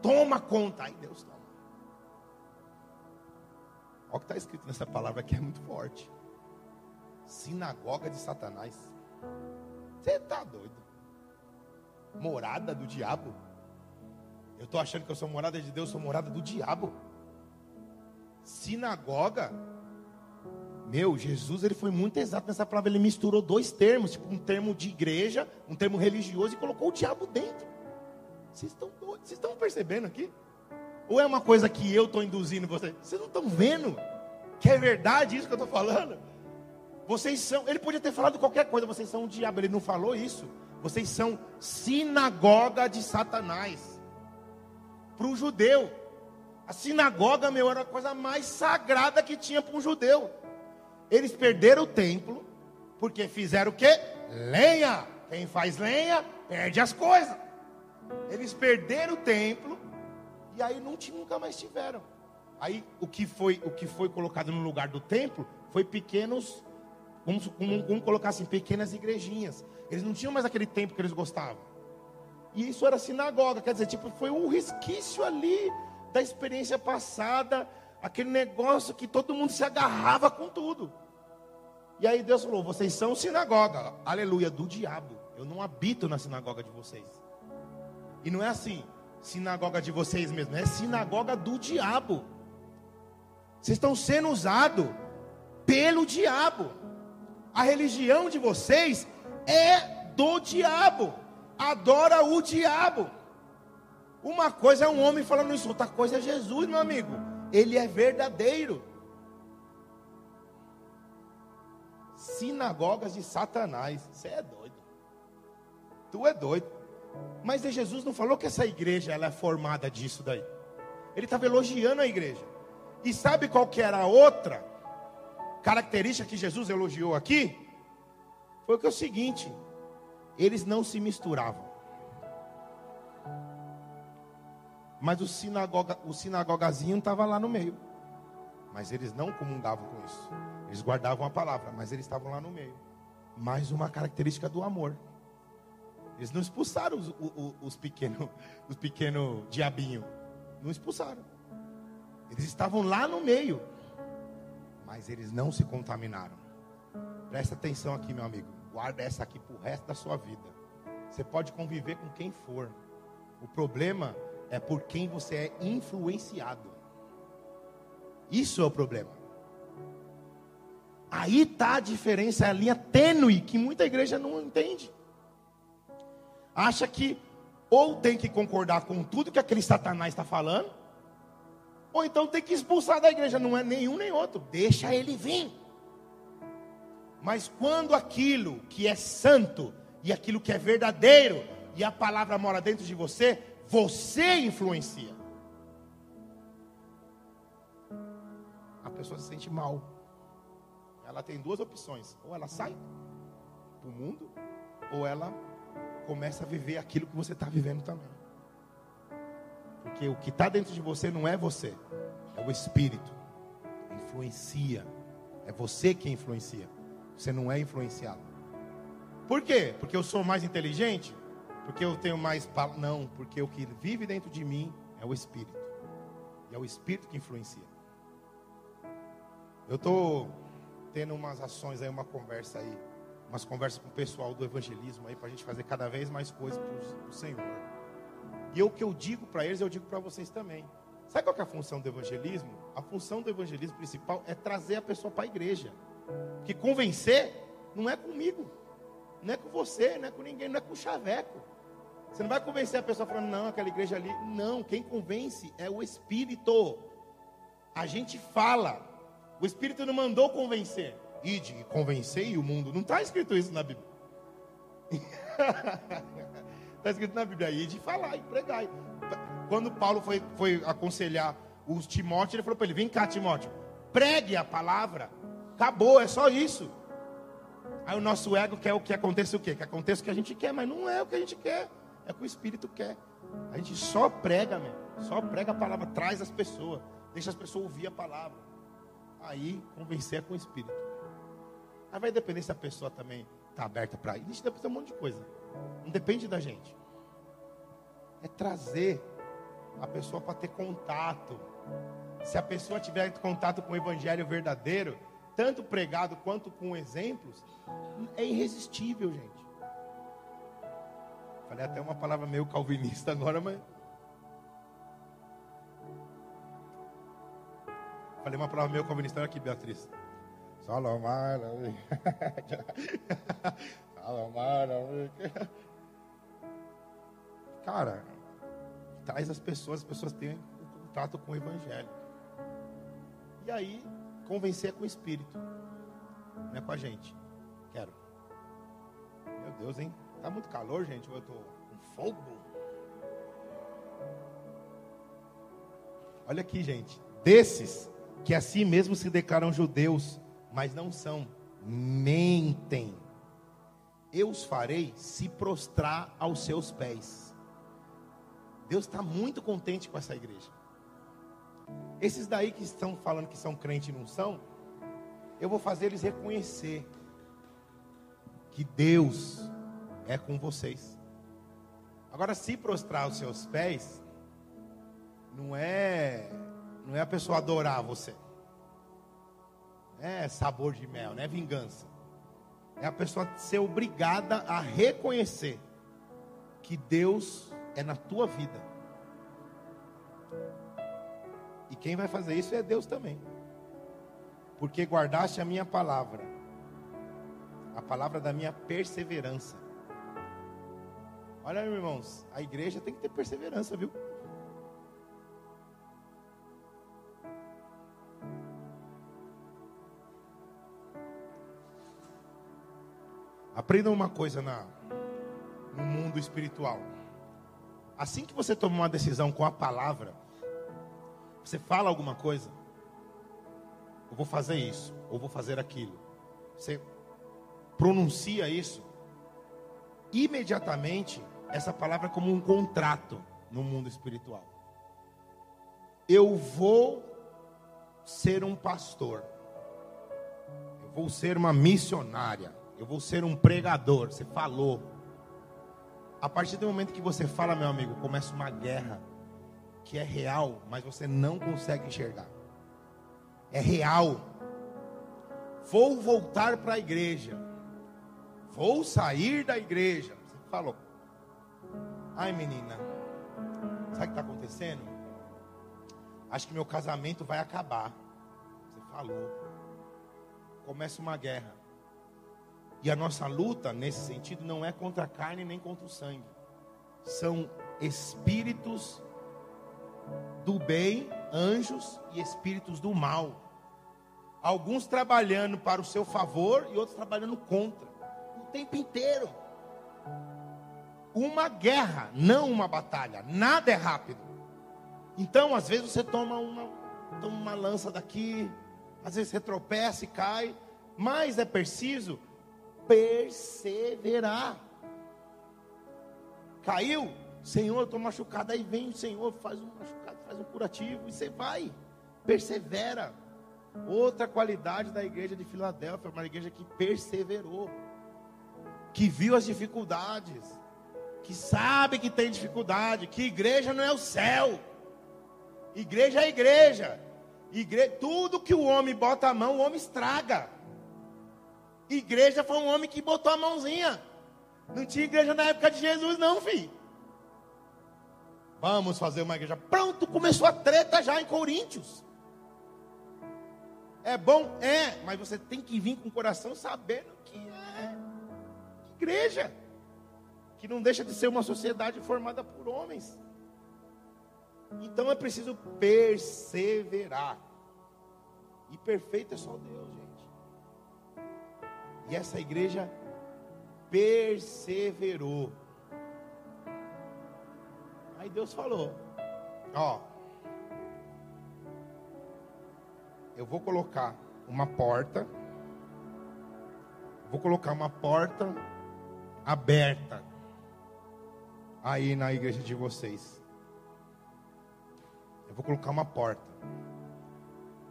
Toma conta. Aí Deus toma. Olha o que está escrito nessa palavra aqui, é muito forte. Sinagoga de Satanás. Você está doido? Morada do diabo. Eu estou achando que eu sou morada de Deus, sou morada do diabo. Sinagoga. Meu, Jesus ele foi muito exato nessa palavra. Ele misturou dois termos, tipo um termo de igreja, um termo religioso e colocou o diabo dentro. Vocês estão? Vocês estão percebendo aqui? Ou é uma coisa que eu estou induzindo vocês? Vocês não estão vendo que é verdade isso que eu estou falando? Vocês são, ele podia ter falado qualquer coisa, vocês são o diabo, ele não falou isso. Vocês são sinagoga de Satanás. Para o judeu, a sinagoga, meu, era a coisa mais sagrada que tinha para um judeu. Eles perderam o templo, porque fizeram o quê? Lenha. Quem faz lenha, perde as coisas. Eles perderam o templo, e aí não, nunca mais tiveram. Aí o que foi, o que foi colocado no lugar do templo foi pequenos, vamos, vamos, vamos colocar assim, pequenas igrejinhas. Eles não tinham mais aquele templo que eles gostavam. E isso era sinagoga, quer dizer, tipo, foi um resquício ali da experiência passada, aquele negócio que todo mundo se agarrava com tudo. E aí Deus falou: vocês são sinagoga, aleluia, do diabo. Eu não habito na sinagoga de vocês. E não é assim, sinagoga de vocês mesmo, é sinagoga do diabo. Vocês estão sendo usados pelo diabo. A religião de vocês é do diabo. Adora o diabo. Uma coisa é um homem falando isso, outra coisa é Jesus, meu amigo. Ele é verdadeiro. Sinagogas de Satanás. Você é doido. Tu é doido. Mas Jesus não falou que essa igreja ela é formada disso daí. Ele estava elogiando a igreja. E sabe qual que era a outra característica que Jesus elogiou aqui? Foi que é o seguinte: eles não se misturavam. Mas o, sinagoga, o sinagogazinho estava lá no meio. Mas eles não comungavam com isso. Eles guardavam a palavra, mas eles estavam lá no meio. Mais uma característica do amor. Eles não expulsaram os, os, os pequenos os pequeno (laughs) diabinhos. Não expulsaram. Eles estavam lá no meio. Mas eles não se contaminaram. Presta atenção aqui, meu amigo. Guarda essa aqui para o resto da sua vida. Você pode conviver com quem for. O problema é por quem você é influenciado. Isso é o problema. Aí está a diferença, a linha tênue que muita igreja não entende. Acha que ou tem que concordar com tudo que aquele Satanás está falando, ou então tem que expulsar da igreja. Não é nenhum nem outro. Deixa ele vir. Mas quando aquilo que é santo e aquilo que é verdadeiro e a palavra mora dentro de você, você influencia. A pessoa se sente mal. Ela tem duas opções: ou ela sai para o mundo, ou ela começa a viver aquilo que você está vivendo também. Porque o que está dentro de você não é você, é o Espírito. Influencia. É você que influencia. Você não é influenciado. Por quê? Porque eu sou mais inteligente? Porque eu tenho mais. Não, porque o que vive dentro de mim é o Espírito. E é o Espírito que influencia. Eu estou tendo umas ações aí, uma conversa aí. Umas conversas com o pessoal do evangelismo aí, para a gente fazer cada vez mais coisas para o Senhor. E o que eu digo para eles, eu digo para vocês também. Sabe qual é a função do evangelismo? A função do evangelismo principal é trazer a pessoa para a igreja. Que convencer não é comigo, não é com você, não é com ninguém, não é com o chaveco. Você não vai convencer a pessoa falando, não, aquela igreja ali. Não, quem convence é o Espírito. A gente fala. O Espírito não mandou convencer. Ide convencer o mundo. Não está escrito isso na Bíblia. Está (laughs) escrito na Bíblia. Ide falar e pregar. Quando Paulo foi, foi aconselhar os Timóteo, ele falou para ele: Vem cá, Timóteo, pregue a palavra. Acabou, é só isso. Aí o nosso ego quer o que aconteça o quê? Que aconteça o que a gente quer, mas não é o que a gente quer. É o que o Espírito quer. A gente só prega, meu. Só prega a palavra, traz as pessoas. Deixa as pessoas ouvir a palavra. Aí convencer é com o Espírito. Aí vai depender se a pessoa também está aberta para gente depende de um monte de coisa. Não depende da gente. É trazer a pessoa para ter contato. Se a pessoa tiver contato com o evangelho verdadeiro, tanto pregado quanto com exemplos, é irresistível, gente. Falei até uma palavra meio calvinista agora, mas. Falei uma palavra meio calvinista, olha aqui, Beatriz. Salomar. (laughs) Salomar. Cara, traz as pessoas, as pessoas têm contato com o Evangelho. E aí, convencer é com o Espírito, não é com a gente. Quero. Meu Deus, hein? Tá muito calor, gente. Eu tô com fogo. Olha aqui, gente. Desses que assim mesmo se declaram judeus, mas não são, mentem. Eu os farei se prostrar aos seus pés. Deus está muito contente com essa igreja. Esses daí que estão falando que são crente e não são, eu vou fazer eles reconhecer que Deus é com vocês. Agora, se prostrar aos seus pés, não é não é a pessoa adorar você. É sabor de mel, não é vingança. É a pessoa ser obrigada a reconhecer que Deus é na tua vida. E quem vai fazer isso é Deus também. Porque guardaste a minha palavra, a palavra da minha perseverança. Olha, irmãos, a igreja tem que ter perseverança, viu? Aprendam uma coisa na, no mundo espiritual. Assim que você toma uma decisão com a palavra, você fala alguma coisa, eu vou fazer isso, ou vou fazer aquilo. Você pronuncia isso, imediatamente essa palavra como um contrato no mundo espiritual. Eu vou ser um pastor. Eu vou ser uma missionária. Eu vou ser um pregador. Você falou. A partir do momento que você fala, meu amigo, começa uma guerra que é real, mas você não consegue enxergar. É real. Vou voltar para a igreja. Vou sair da igreja. Você falou. Ai, menina. Sabe o que está acontecendo? Acho que meu casamento vai acabar. Você falou. Começa uma guerra. E a nossa luta, nesse sentido, não é contra a carne nem contra o sangue. São espíritos do bem, anjos e espíritos do mal. Alguns trabalhando para o seu favor e outros trabalhando contra. O tempo inteiro. Uma guerra, não uma batalha. Nada é rápido. Então, às vezes você toma uma, toma uma lança daqui, às vezes você tropeça e cai, mas é preciso perseverar. Caiu, Senhor, estou machucado. Aí vem o Senhor, faz um machucado, faz um curativo, e você vai, persevera. Outra qualidade da igreja de Filadélfia, uma igreja que perseverou, que viu as dificuldades, que sabe que tem dificuldade, que igreja não é o céu, igreja é igreja, tudo que o homem bota a mão, o homem estraga. Igreja foi um homem que botou a mãozinha. Não tinha igreja na época de Jesus, não, filho. Vamos fazer uma igreja. Pronto, começou a treta já em Coríntios. É bom? É, mas você tem que vir com o coração sabendo que é igreja. Que não deixa de ser uma sociedade formada por homens. Então é preciso perseverar. E perfeito é só Deus, gente. E essa igreja perseverou. Aí Deus falou: Ó, eu vou colocar uma porta, vou colocar uma porta aberta aí na igreja de vocês. Eu vou colocar uma porta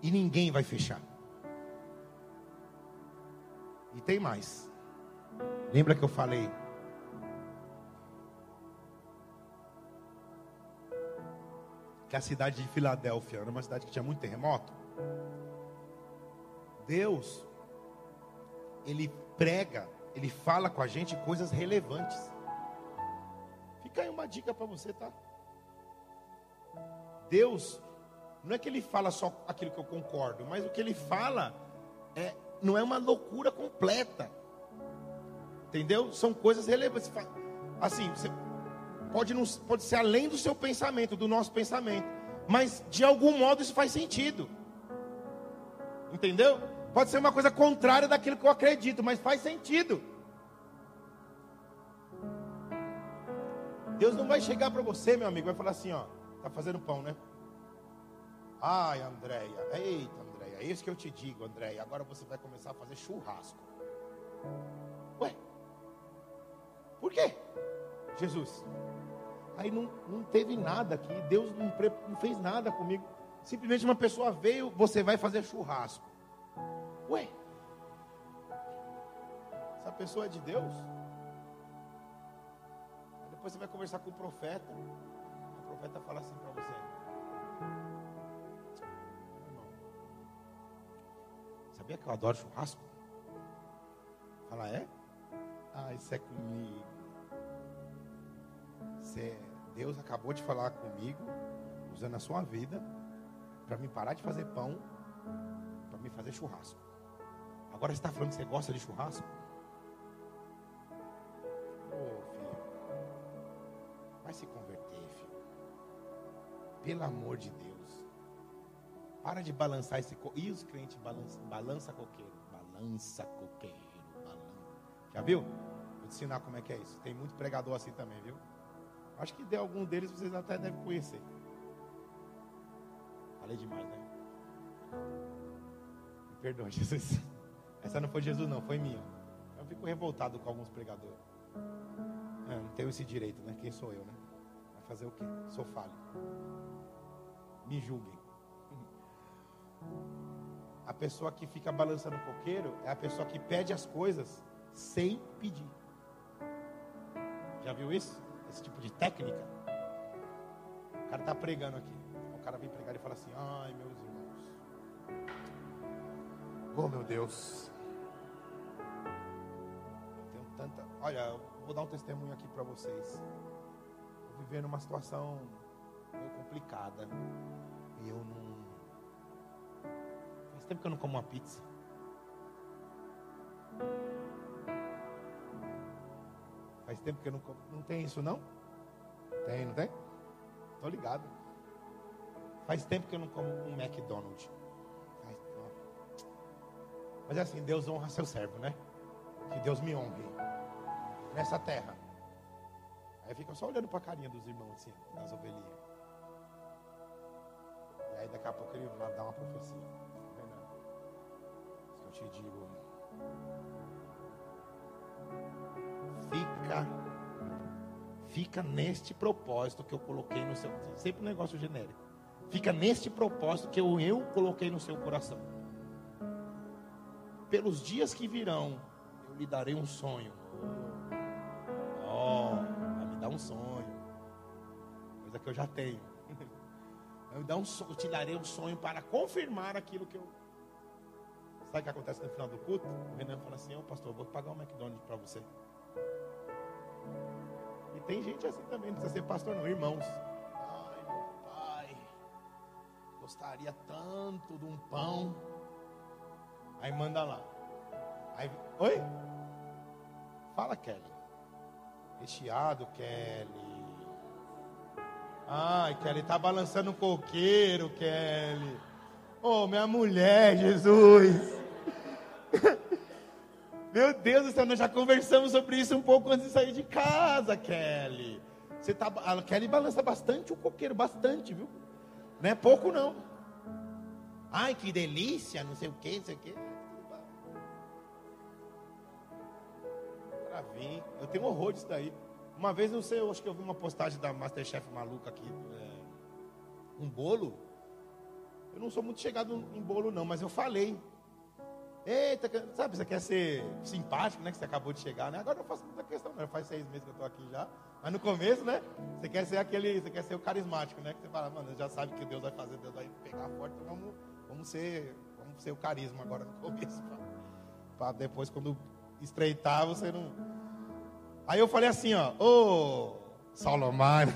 e ninguém vai fechar. E tem mais. Lembra que eu falei? Que a cidade de Filadélfia era uma cidade que tinha muito terremoto. Deus, Ele prega, Ele fala com a gente coisas relevantes. Aí uma dica para você, tá? Deus, não é que Ele fala só aquilo que eu concordo, mas o que Ele fala é não é uma loucura completa. Entendeu? São coisas relevantes. Assim, você pode, não, pode ser além do seu pensamento, do nosso pensamento. Mas de algum modo isso faz sentido. Entendeu? Pode ser uma coisa contrária daquilo que eu acredito, mas faz sentido. Deus não vai chegar para você, meu amigo, vai falar assim, ó, tá fazendo pão, né? Ai, Andréia, eita, Andréia, é isso que eu te digo, Andréia, agora você vai começar a fazer churrasco. Ué, por quê? Jesus, aí não, não teve nada aqui, Deus não, não fez nada comigo, simplesmente uma pessoa veio, você vai fazer churrasco. Ué, essa pessoa é de Deus? Depois você vai conversar com o profeta. O profeta fala assim para você: Irmão, sabia que eu adoro churrasco? Fala, é? Ah, isso é comigo. Você, Deus acabou de falar comigo, usando a sua vida, para me parar de fazer pão, para me fazer churrasco. Agora você está falando que você gosta de churrasco? Vai se converter, filho. Pelo amor de Deus. Para de balançar esse. Co... E os crentes balança, balança coqueiro. Balança coqueiro. Balança. Já viu? Vou te ensinar como é que é isso. Tem muito pregador assim também, viu? Acho que de algum deles vocês até devem conhecer. Falei demais, né? Me perdoe, (laughs) Jesus. Essa não foi Jesus, não, foi minha. Eu fico revoltado com alguns pregadores. É, não tenho esse direito, né? Quem sou eu, né? Vai fazer o quê? Sou falho. Me julguem. A pessoa que fica balançando o coqueiro é a pessoa que pede as coisas sem pedir. Já viu isso? Esse tipo de técnica? O cara está pregando aqui. O cara vem pregar e fala assim: Ai, meus irmãos. Oh, meu Deus. Eu tenho tanta. Olha, vou dar um testemunho aqui para vocês. Estou vivendo uma situação meio complicada. E eu não. Faz tempo que eu não como uma pizza. Faz tempo que eu não como. Não tem isso não? Tem, não tem? Tô ligado. Faz tempo que eu não como um McDonald's. Mas é assim, Deus honra seu servo, né? Que Deus me honre nessa terra. Aí fica só olhando para a carinha dos irmãos, assim, das ovelhinhas. E aí daqui a pouco ele vai dar uma profecia. Eu te digo. Fica, fica neste propósito que eu coloquei no seu. Sempre um negócio genérico. Fica neste propósito que eu, eu coloquei no seu coração. Pelos dias que virão, eu lhe darei um sonho um sonho. Coisa que eu já tenho. (laughs) Eu, um, eu te darei um sonho para confirmar aquilo que eu. Sabe o que acontece no final do culto? O Renan fala assim: Ô oh, pastor, eu vou pagar um McDonald's para você. E tem gente assim também, não precisa ser pastor, não, irmãos. Ai, meu pai, gostaria tanto de um pão. Aí manda lá. Aí, oi? Fala, Kelly. Recheado, Kelly. Ai, Kelly, tá balançando um coqueiro, Kelly. Oh, minha mulher, Jesus. (laughs) Meu Deus do céu, nós já conversamos sobre isso um pouco antes de sair de casa, Kelly. Você tá, a Kelly balança bastante o coqueiro, bastante, viu? Não é pouco, não. Ai, que delícia, não sei o que, não sei o que. Vir. Eu tenho horror disso daí. Uma vez, não sei, eu acho que eu vi uma postagem da Masterchef maluca aqui. É, um bolo. Eu não sou muito chegado em bolo, não, mas eu falei. Eita, sabe, você quer ser simpático, né? Que você acabou de chegar, né? Agora eu faço muita questão, né? Faz seis meses que eu estou aqui já. Mas no começo, né? Você quer ser aquele, você quer ser o carismático, né? Que você fala, mano, já sabe que Deus vai fazer, Deus vai pegar forte, então vamos, vamos ser, vamos ser o carisma agora no (laughs) começo. Para depois, quando estreitar, você não. Aí eu falei assim, ó, ô Salomar. (laughs)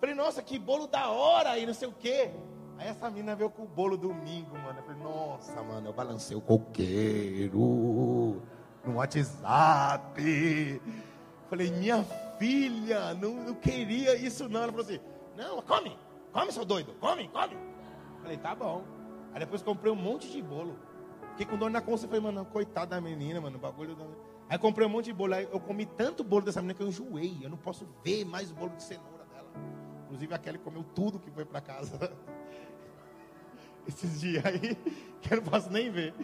falei, nossa, que bolo da hora aí, não sei o quê. Aí essa menina veio com o bolo domingo, mano. Eu falei, nossa, mano, eu balancei o coqueiro no WhatsApp. Falei, minha filha não, não queria isso não. Ela falou assim, não, come, come seu doido, come, come. Falei, tá bom. Aí depois comprei um monte de bolo. Fiquei com dor na consciência, falei, mano, coitada da menina, mano, bagulho... Da... Aí comprei um monte de bolo, aí eu comi tanto bolo dessa menina que eu enjoei. Eu não posso ver mais o bolo de cenoura dela. Inclusive a comeu tudo que foi para casa. (laughs) Esses dias aí, (laughs) que eu não posso nem ver.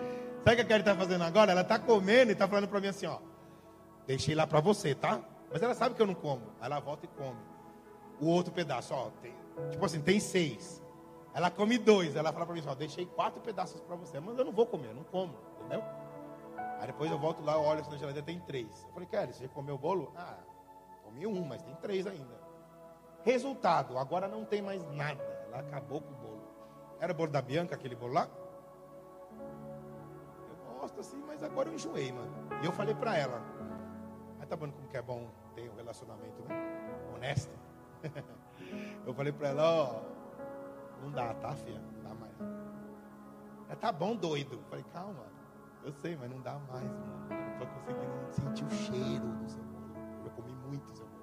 Sabe o que a Kelly está fazendo agora? Ela está comendo e está falando para mim assim, ó. Deixei lá para você, tá? Mas ela sabe que eu não como. Aí ela volta e come. O outro pedaço, ó. Tem, tipo assim, tem seis. Ela come dois. Ela fala para mim assim, ó, deixei quatro pedaços para você. Mas eu não vou comer, eu não como, entendeu? Aí depois eu volto lá, olho assim na geladeira, tem três. Eu falei, Kelly, você comeu o bolo? Ah, comi um, mas tem três ainda. Resultado, agora não tem mais nada. Ela acabou com o bolo. Era o bolo da Bianca, aquele bolo lá? Eu gosto assim, mas agora eu enjoei, mano. E eu falei pra ela, mas tá vendo como que é bom ter um relacionamento, né? Honesto. (laughs) eu falei pra ela, ó, não dá, tá, filha? Não dá mais. Ela tá bom, doido. Falei, calma, eu sei, mas não dá mais, mano. Eu não tô conseguindo sentir o cheiro do seu bolo. Eu comi muito seu bolo.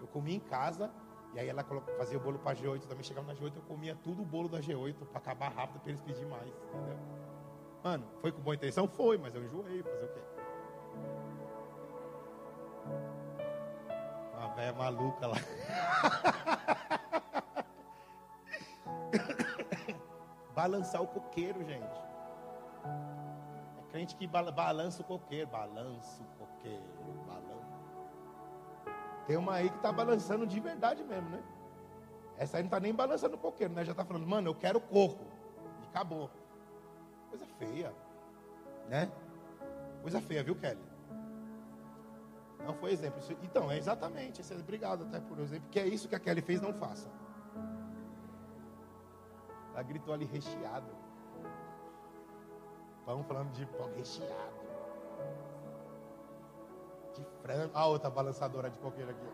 Eu comia em casa, e aí ela fazia o bolo para G8, também chegava na G8, eu comia tudo o bolo da G8 para acabar rápido para eles pedirem mais, entendeu? Mano, foi com boa intenção? Foi, mas eu enjoei, fazer o quê? Uma velha maluca lá. (laughs) Balançar o coqueiro, gente. É crente que balança o coqueiro, balança o coqueiro, balança. Tem uma aí que está balançando de verdade mesmo, né? Essa aí não está nem balançando o coqueiro, né? Já está falando, mano, eu quero coco. E acabou. Coisa feia. Né? Coisa feia, viu, Kelly? Não foi exemplo. Então, é exatamente. Obrigado até por exemplo. Que é isso que a Kelly fez, não faça. Ela gritou ali recheado. Pão falando de pão recheado de frango. A outra balançadora de coqueiro aqui.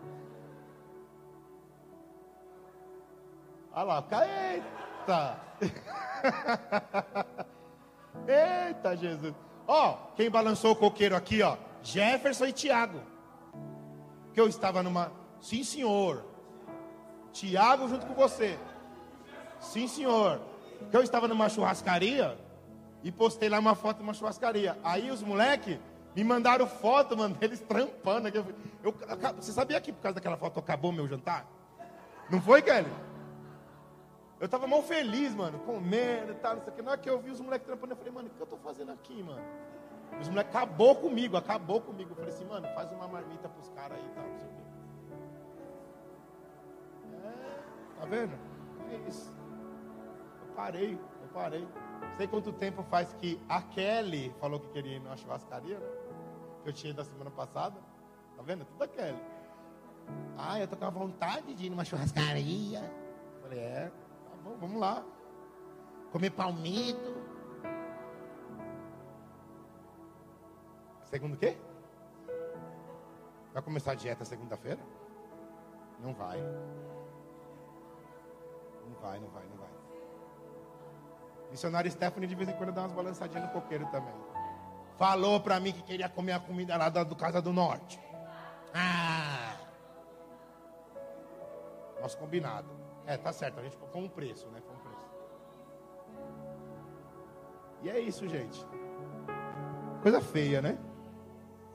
Olha lá, eita! (laughs) eita, Jesus. Ó, quem balançou o coqueiro aqui, ó, Jefferson e Tiago. Que eu estava numa. Sim, senhor. Tiago junto com você. Sim, senhor. Que eu estava numa churrascaria e postei lá uma foto de uma churrascaria. Aí os moleques me mandaram foto, mano, eles trampando. Eu, eu, você sabia que por causa daquela foto acabou meu jantar? Não foi, Kelly? Eu tava mal feliz, mano, comendo e tal, não sei o que. Na hora que eu vi os moleques trampando, eu falei, mano, o que eu tô fazendo aqui, mano? Os moleques acabou comigo, acabou comigo. Eu falei assim, mano, faz uma marmita pros caras aí e tal, não sei o que. É, tá vendo? É isso. Parei, eu parei. Sei quanto tempo faz que a Kelly falou que queria ir numa churrascaria, né? que eu tinha da semana passada. Tá vendo? Tudo aquele. Ah, eu tô com a vontade de ir numa churrascaria. Falei, é, tá bom, vamos lá. Comer palmito. Segundo o quê? Vai começar a dieta segunda-feira? Não. Não vai, não vai, não vai. Missionário Stephanie de vez em quando dá umas balançadinhas no coqueiro também. Falou para mim que queria comer a comida lá do Casa do Norte. Ah! Nosso combinado. É, tá certo, a gente com um preço, né? Com um preço. E é isso, gente. Coisa feia, né?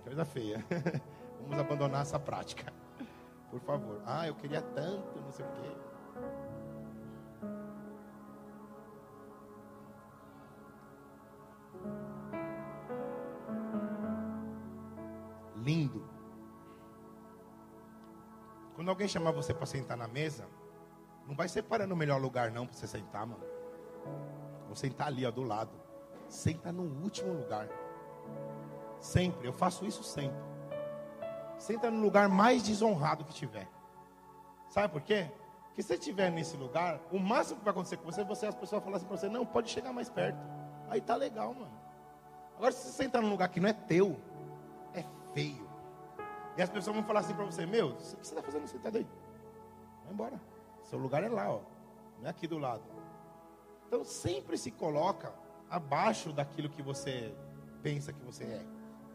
Coisa feia. (laughs) Vamos abandonar essa prática. Por favor. Ah, eu queria tanto, não sei o quê. Quando alguém chamar você para sentar na mesa, não vai separando o melhor lugar não para você sentar, mano. Vou sentar ali, ó, do lado. Senta no último lugar. Sempre, eu faço isso sempre. Senta no lugar mais desonrado que tiver. Sabe por quê? Porque se você estiver nesse lugar, o máximo que vai acontecer com você, você as pessoas falam assim para você, não, pode chegar mais perto. Aí tá legal, mano. Agora se você sentar num lugar que não é teu, feio. E as pessoas vão falar assim para você: Meu, o que você está fazendo sentado aí? Vai embora. Seu lugar é lá, ó. Não é aqui do lado. Então sempre se coloca abaixo daquilo que você pensa que você é.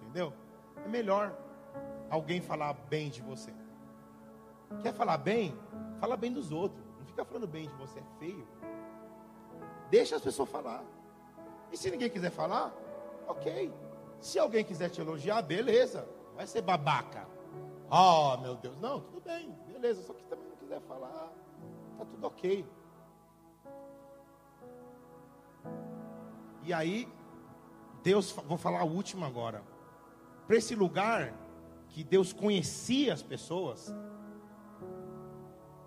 Entendeu? É melhor. alguém falar bem de você. Quer falar bem? Fala bem dos outros. Não fica falando bem de você, é feio. Deixa as pessoas falar. E se ninguém quiser falar, ok. Se alguém quiser te elogiar, beleza. Vai ser babaca. Oh, meu Deus. Não, tudo bem, beleza. Só que também não quiser falar, tá tudo ok. E aí, Deus, vou falar a última agora. Para esse lugar que Deus conhecia as pessoas,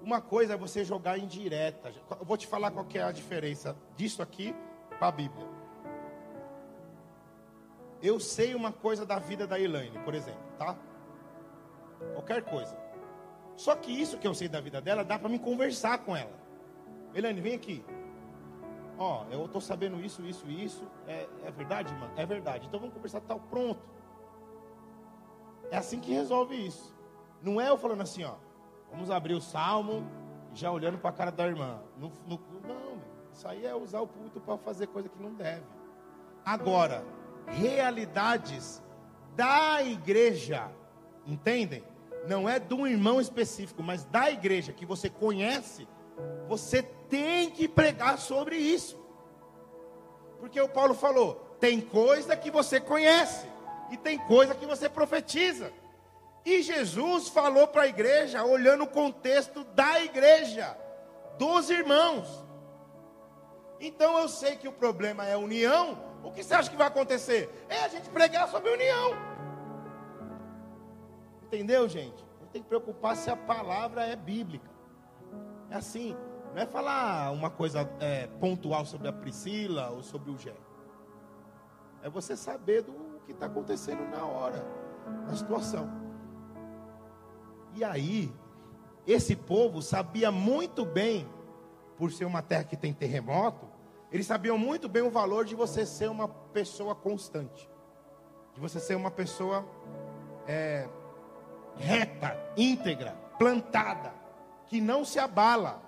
uma coisa é você jogar em direta. Eu vou te falar qual é a diferença disso aqui para a Bíblia. Eu sei uma coisa da vida da Elaine, por exemplo, tá? Qualquer coisa. Só que isso que eu sei da vida dela, dá para me conversar com ela. Elaine, vem aqui. Ó, eu estou sabendo isso, isso, isso. É, é verdade, mano? É verdade. Então vamos conversar tal. Pronto. É assim que resolve isso. Não é eu falando assim, ó. Vamos abrir o salmo, já olhando para a cara da irmã. No, no, não, isso aí é usar o púlpito para fazer coisa que não deve. Agora, realidades da igreja, entendem? Não é de um irmão específico, mas da igreja que você conhece, você tem que pregar sobre isso. Porque o Paulo falou: tem coisa que você conhece, e tem coisa que você profetiza. E Jesus falou para a igreja, olhando o contexto da igreja, dos irmãos. Então eu sei que o problema é a união. O que você acha que vai acontecer? É a gente pregar sobre união. Entendeu, gente? A gente tem que preocupar se a palavra é bíblica. É assim. Não é falar uma coisa é, pontual sobre a Priscila ou sobre o Gé. É você saber do que está acontecendo na hora, na situação. E aí, esse povo sabia muito bem, por ser uma terra que tem terremoto, eles sabiam muito bem o valor de você ser uma pessoa constante, de você ser uma pessoa é, reta, íntegra, plantada, que não se abala.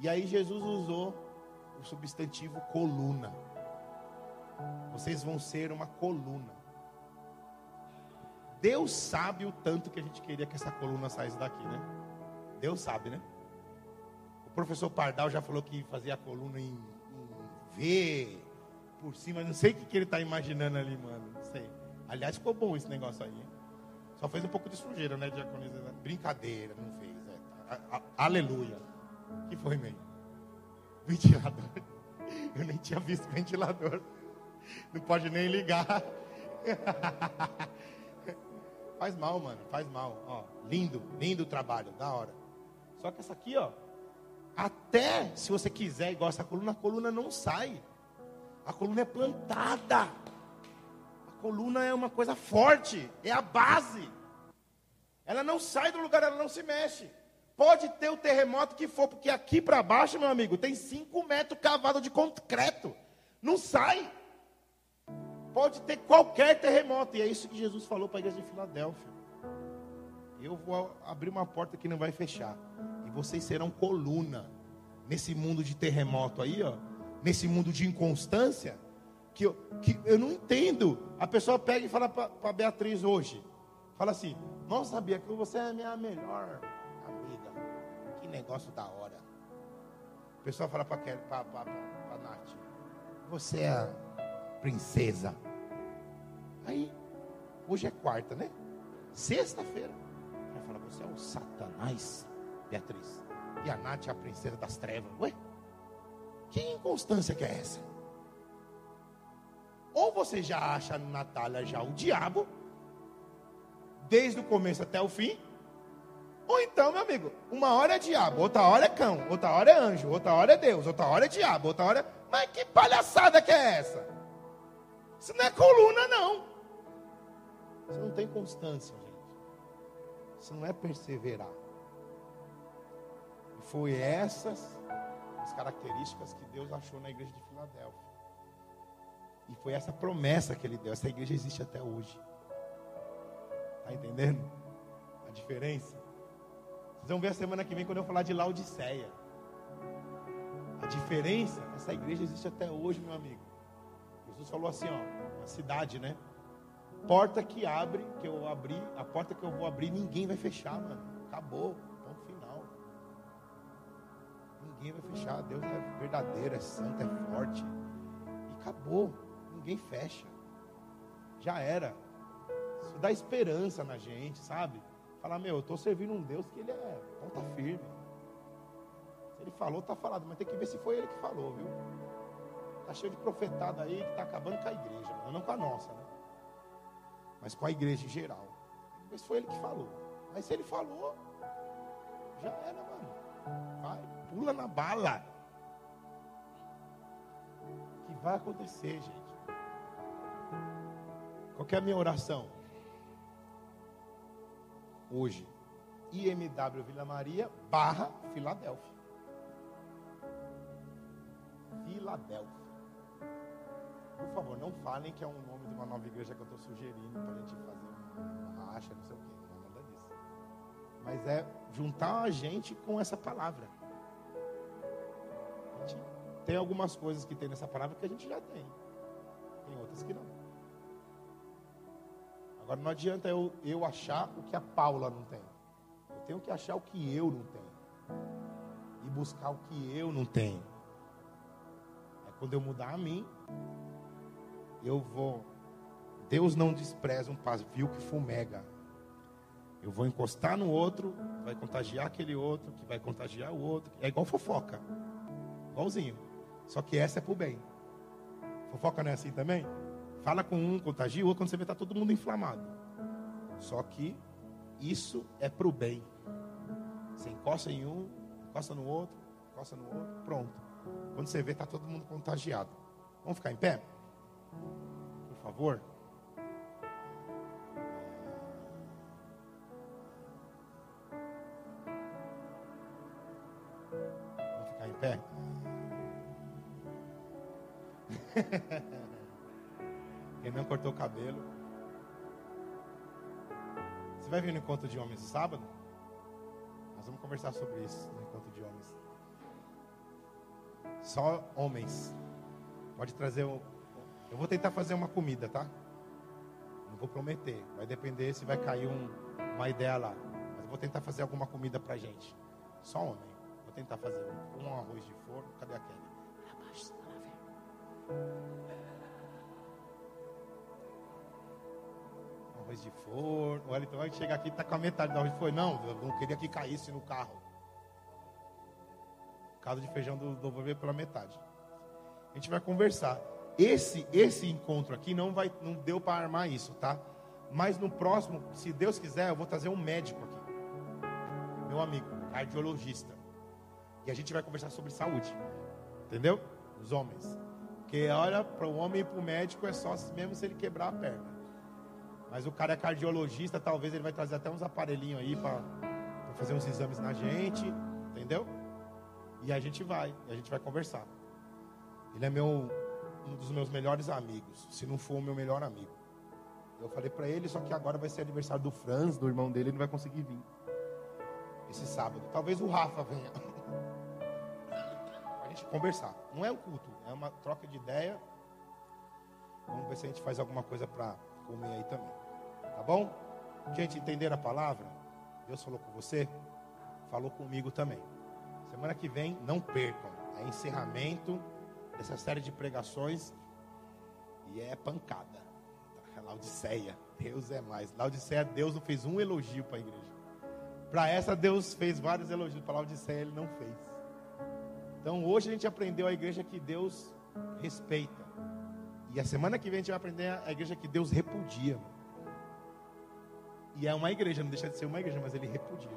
E aí Jesus usou o substantivo coluna. Vocês vão ser uma coluna. Deus sabe o tanto que a gente queria que essa coluna saísse daqui, né? Deus sabe, né? O professor Pardal já falou que fazia a coluna em, em V, por cima, não sei o que, que ele está imaginando ali, mano. Não sei. Aliás, ficou bom esse negócio aí. Só fez um pouco de sujeira, né, diaconisa? Brincadeira, não fez. É. A, a, aleluia. que foi, meio? Ventilador. (laughs) Eu nem tinha visto ventilador. Não pode nem ligar. (laughs) Faz mal, mano, faz mal. Ó, lindo, lindo trabalho, da hora. Só que essa aqui, ó, até se você quiser, igual essa coluna, a coluna não sai. A coluna é plantada. A coluna é uma coisa forte, é a base. Ela não sai do lugar, ela não se mexe. Pode ter o terremoto que for, porque aqui para baixo, meu amigo, tem 5 metros cavado de concreto. Não sai. Pode ter qualquer terremoto. E é isso que Jesus falou para a igreja de Filadélfia. Eu vou abrir uma porta que não vai fechar. E vocês serão coluna nesse mundo de terremoto aí, ó. Nesse mundo de inconstância. Que eu, que eu não entendo. A pessoa pega e fala para Beatriz hoje. Fala assim: Não sabia que você é a minha melhor amiga. Que negócio da hora. A pessoa fala para a Nath: Você é a princesa. Aí, hoje é quarta, né? Sexta-feira. Ela fala, você é o Satanás, Beatriz. E a Nath é a princesa das trevas. Ué? Que inconstância que é essa? Ou você já acha a Natália já o diabo, desde o começo até o fim, ou então, meu amigo, uma hora é diabo, outra hora é cão, outra hora é anjo, outra hora é Deus, outra hora é diabo, outra hora. É... Mas que palhaçada que é essa? Isso não é coluna, não. Isso não tem constância, gente. Isso não é perseverar. Foi essas as características que Deus achou na igreja de Filadélfia. E foi essa promessa que ele deu. Essa igreja existe até hoje. Está entendendo? A diferença? Vocês vão ver a semana que vem quando eu falar de Laodiceia. A diferença, essa igreja existe até hoje, meu amigo. Jesus falou assim, ó, a cidade, né? porta que abre, que eu abri, a porta que eu vou abrir, ninguém vai fechar, mano. Acabou. Ninguém vai fechar. Deus é verdadeiro, é santo, é forte. E acabou. Ninguém fecha. Já era. Isso dá esperança na gente, sabe? Falar, meu, eu estou servindo um Deus que ele é ponta firme. Se ele falou, está falado, mas tem que ver se foi ele que falou, viu? Está cheio de profetado aí que está acabando com a igreja, não com a nossa, né? Mas com a igreja em geral. Tem que ver se foi ele que falou. Mas se ele falou, já era, mano. Vai, pula na bala. O que vai acontecer, gente? Qual é a minha oração? Hoje, IMW Vila Maria barra Filadélfia. Filadélfia. Por favor, não falem que é um nome de uma nova igreja que eu estou sugerindo para a gente fazer uma racha, não sei o quê. Não é nada disso. Mas é juntar a gente com essa palavra. Tem algumas coisas que tem nessa palavra que a gente já tem. Tem outras que não. Agora não adianta eu, eu achar o que a Paula não tem. Eu tenho que achar o que eu não tenho. E buscar o que eu não tenho. É quando eu mudar a mim, eu vou. Deus não despreza um pavio que fumega. Eu vou encostar no outro, vai contagiar aquele outro, que vai contagiar o outro. É igual fofoca. Igualzinho. Só que essa é pro bem. Fofoca não é assim também? Fala com um, contagia o outro, quando você vê está todo mundo inflamado. Só que isso é para o bem. Você encosta em um, encosta no outro, encosta no outro, pronto. Quando você vê, está todo mundo contagiado. Vamos ficar em pé? Por favor. Vamos ficar em pé? (laughs) Quem não cortou o cabelo. Você vai vir no encontro de homens sábado? Nós vamos conversar sobre isso no encontro de homens. Só homens. Pode trazer o. Eu vou tentar fazer uma comida, tá? Não vou prometer. Vai depender se vai cair um, uma ideia lá. Mas vou tentar fazer alguma comida pra gente. Só homem. Vou tentar fazer um, um arroz de forno. Cadê a? Arroz de forno. O Wellington vai chegar aqui e está com a metade do de forno. Não, eu não queria que caísse no carro. O caldo de feijão do novo veio pela metade. A gente vai conversar. Esse esse encontro aqui não vai não deu para armar isso, tá? Mas no próximo, se Deus quiser, eu vou trazer um médico aqui. Meu amigo, cardiologista. E a gente vai conversar sobre saúde. Entendeu? Os homens. Porque olha, para o homem e para o médico é só mesmo se ele quebrar a perna. Mas o cara é cardiologista, talvez ele vai trazer até uns aparelhinhos aí para fazer uns exames na gente, entendeu? E a gente vai, a gente vai conversar. Ele é meu um dos meus melhores amigos, se não for o meu melhor amigo. Eu falei para ele, só que agora vai ser aniversário do Franz, do irmão dele, ele não vai conseguir vir. Esse sábado. Talvez o Rafa venha. (laughs) a gente conversar. Não é um culto, é uma troca de ideia. Vamos ver se a gente faz alguma coisa para comer aí também. Tá bom? Gente, entender a palavra? Deus falou com você? Falou comigo também. Semana que vem, não percam. É encerramento dessa série de pregações. E é pancada. É Laodiceia. Deus é mais. Laodiceia, Deus não fez um elogio para a igreja. Para essa, Deus fez vários elogios. Para Laodiceia, Ele não fez. Então, hoje a gente aprendeu a igreja que Deus respeita. E a semana que vem a gente vai aprender a igreja que Deus repudia. E é uma igreja, não deixa de ser uma igreja, mas ele repudia.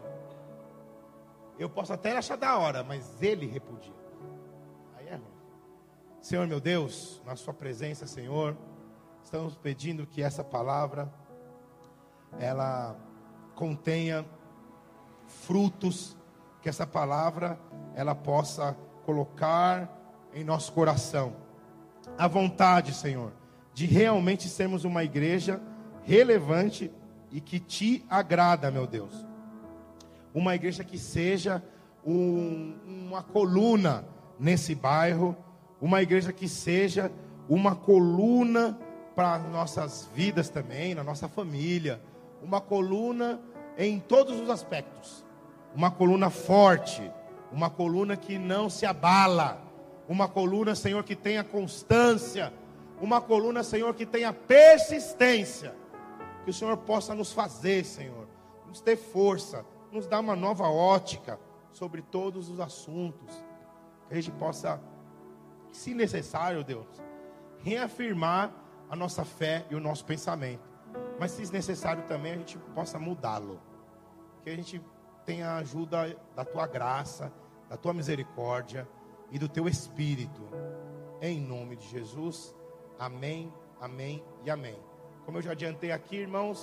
Eu posso até achar da hora, mas ele repudia. Aí é ruim. Senhor meu Deus, na sua presença, Senhor, estamos pedindo que essa palavra ela contenha frutos, que essa palavra ela possa colocar em nosso coração a vontade, Senhor, de realmente sermos uma igreja relevante e que te agrada, meu Deus. Uma igreja que seja um, uma coluna nesse bairro, uma igreja que seja uma coluna para nossas vidas também, na nossa família. Uma coluna em todos os aspectos. Uma coluna forte, uma coluna que não se abala, uma coluna, Senhor, que tenha constância, uma coluna, Senhor, que tenha persistência. Que o Senhor possa nos fazer, Senhor, nos ter força, nos dar uma nova ótica sobre todos os assuntos. Que a gente possa, se necessário, Deus, reafirmar a nossa fé e o nosso pensamento. Mas se necessário também a gente possa mudá-lo. Que a gente tenha a ajuda da tua graça, da tua misericórdia e do teu espírito. Em nome de Jesus. Amém, amém e amém. Como eu já adiantei aqui, irmãos,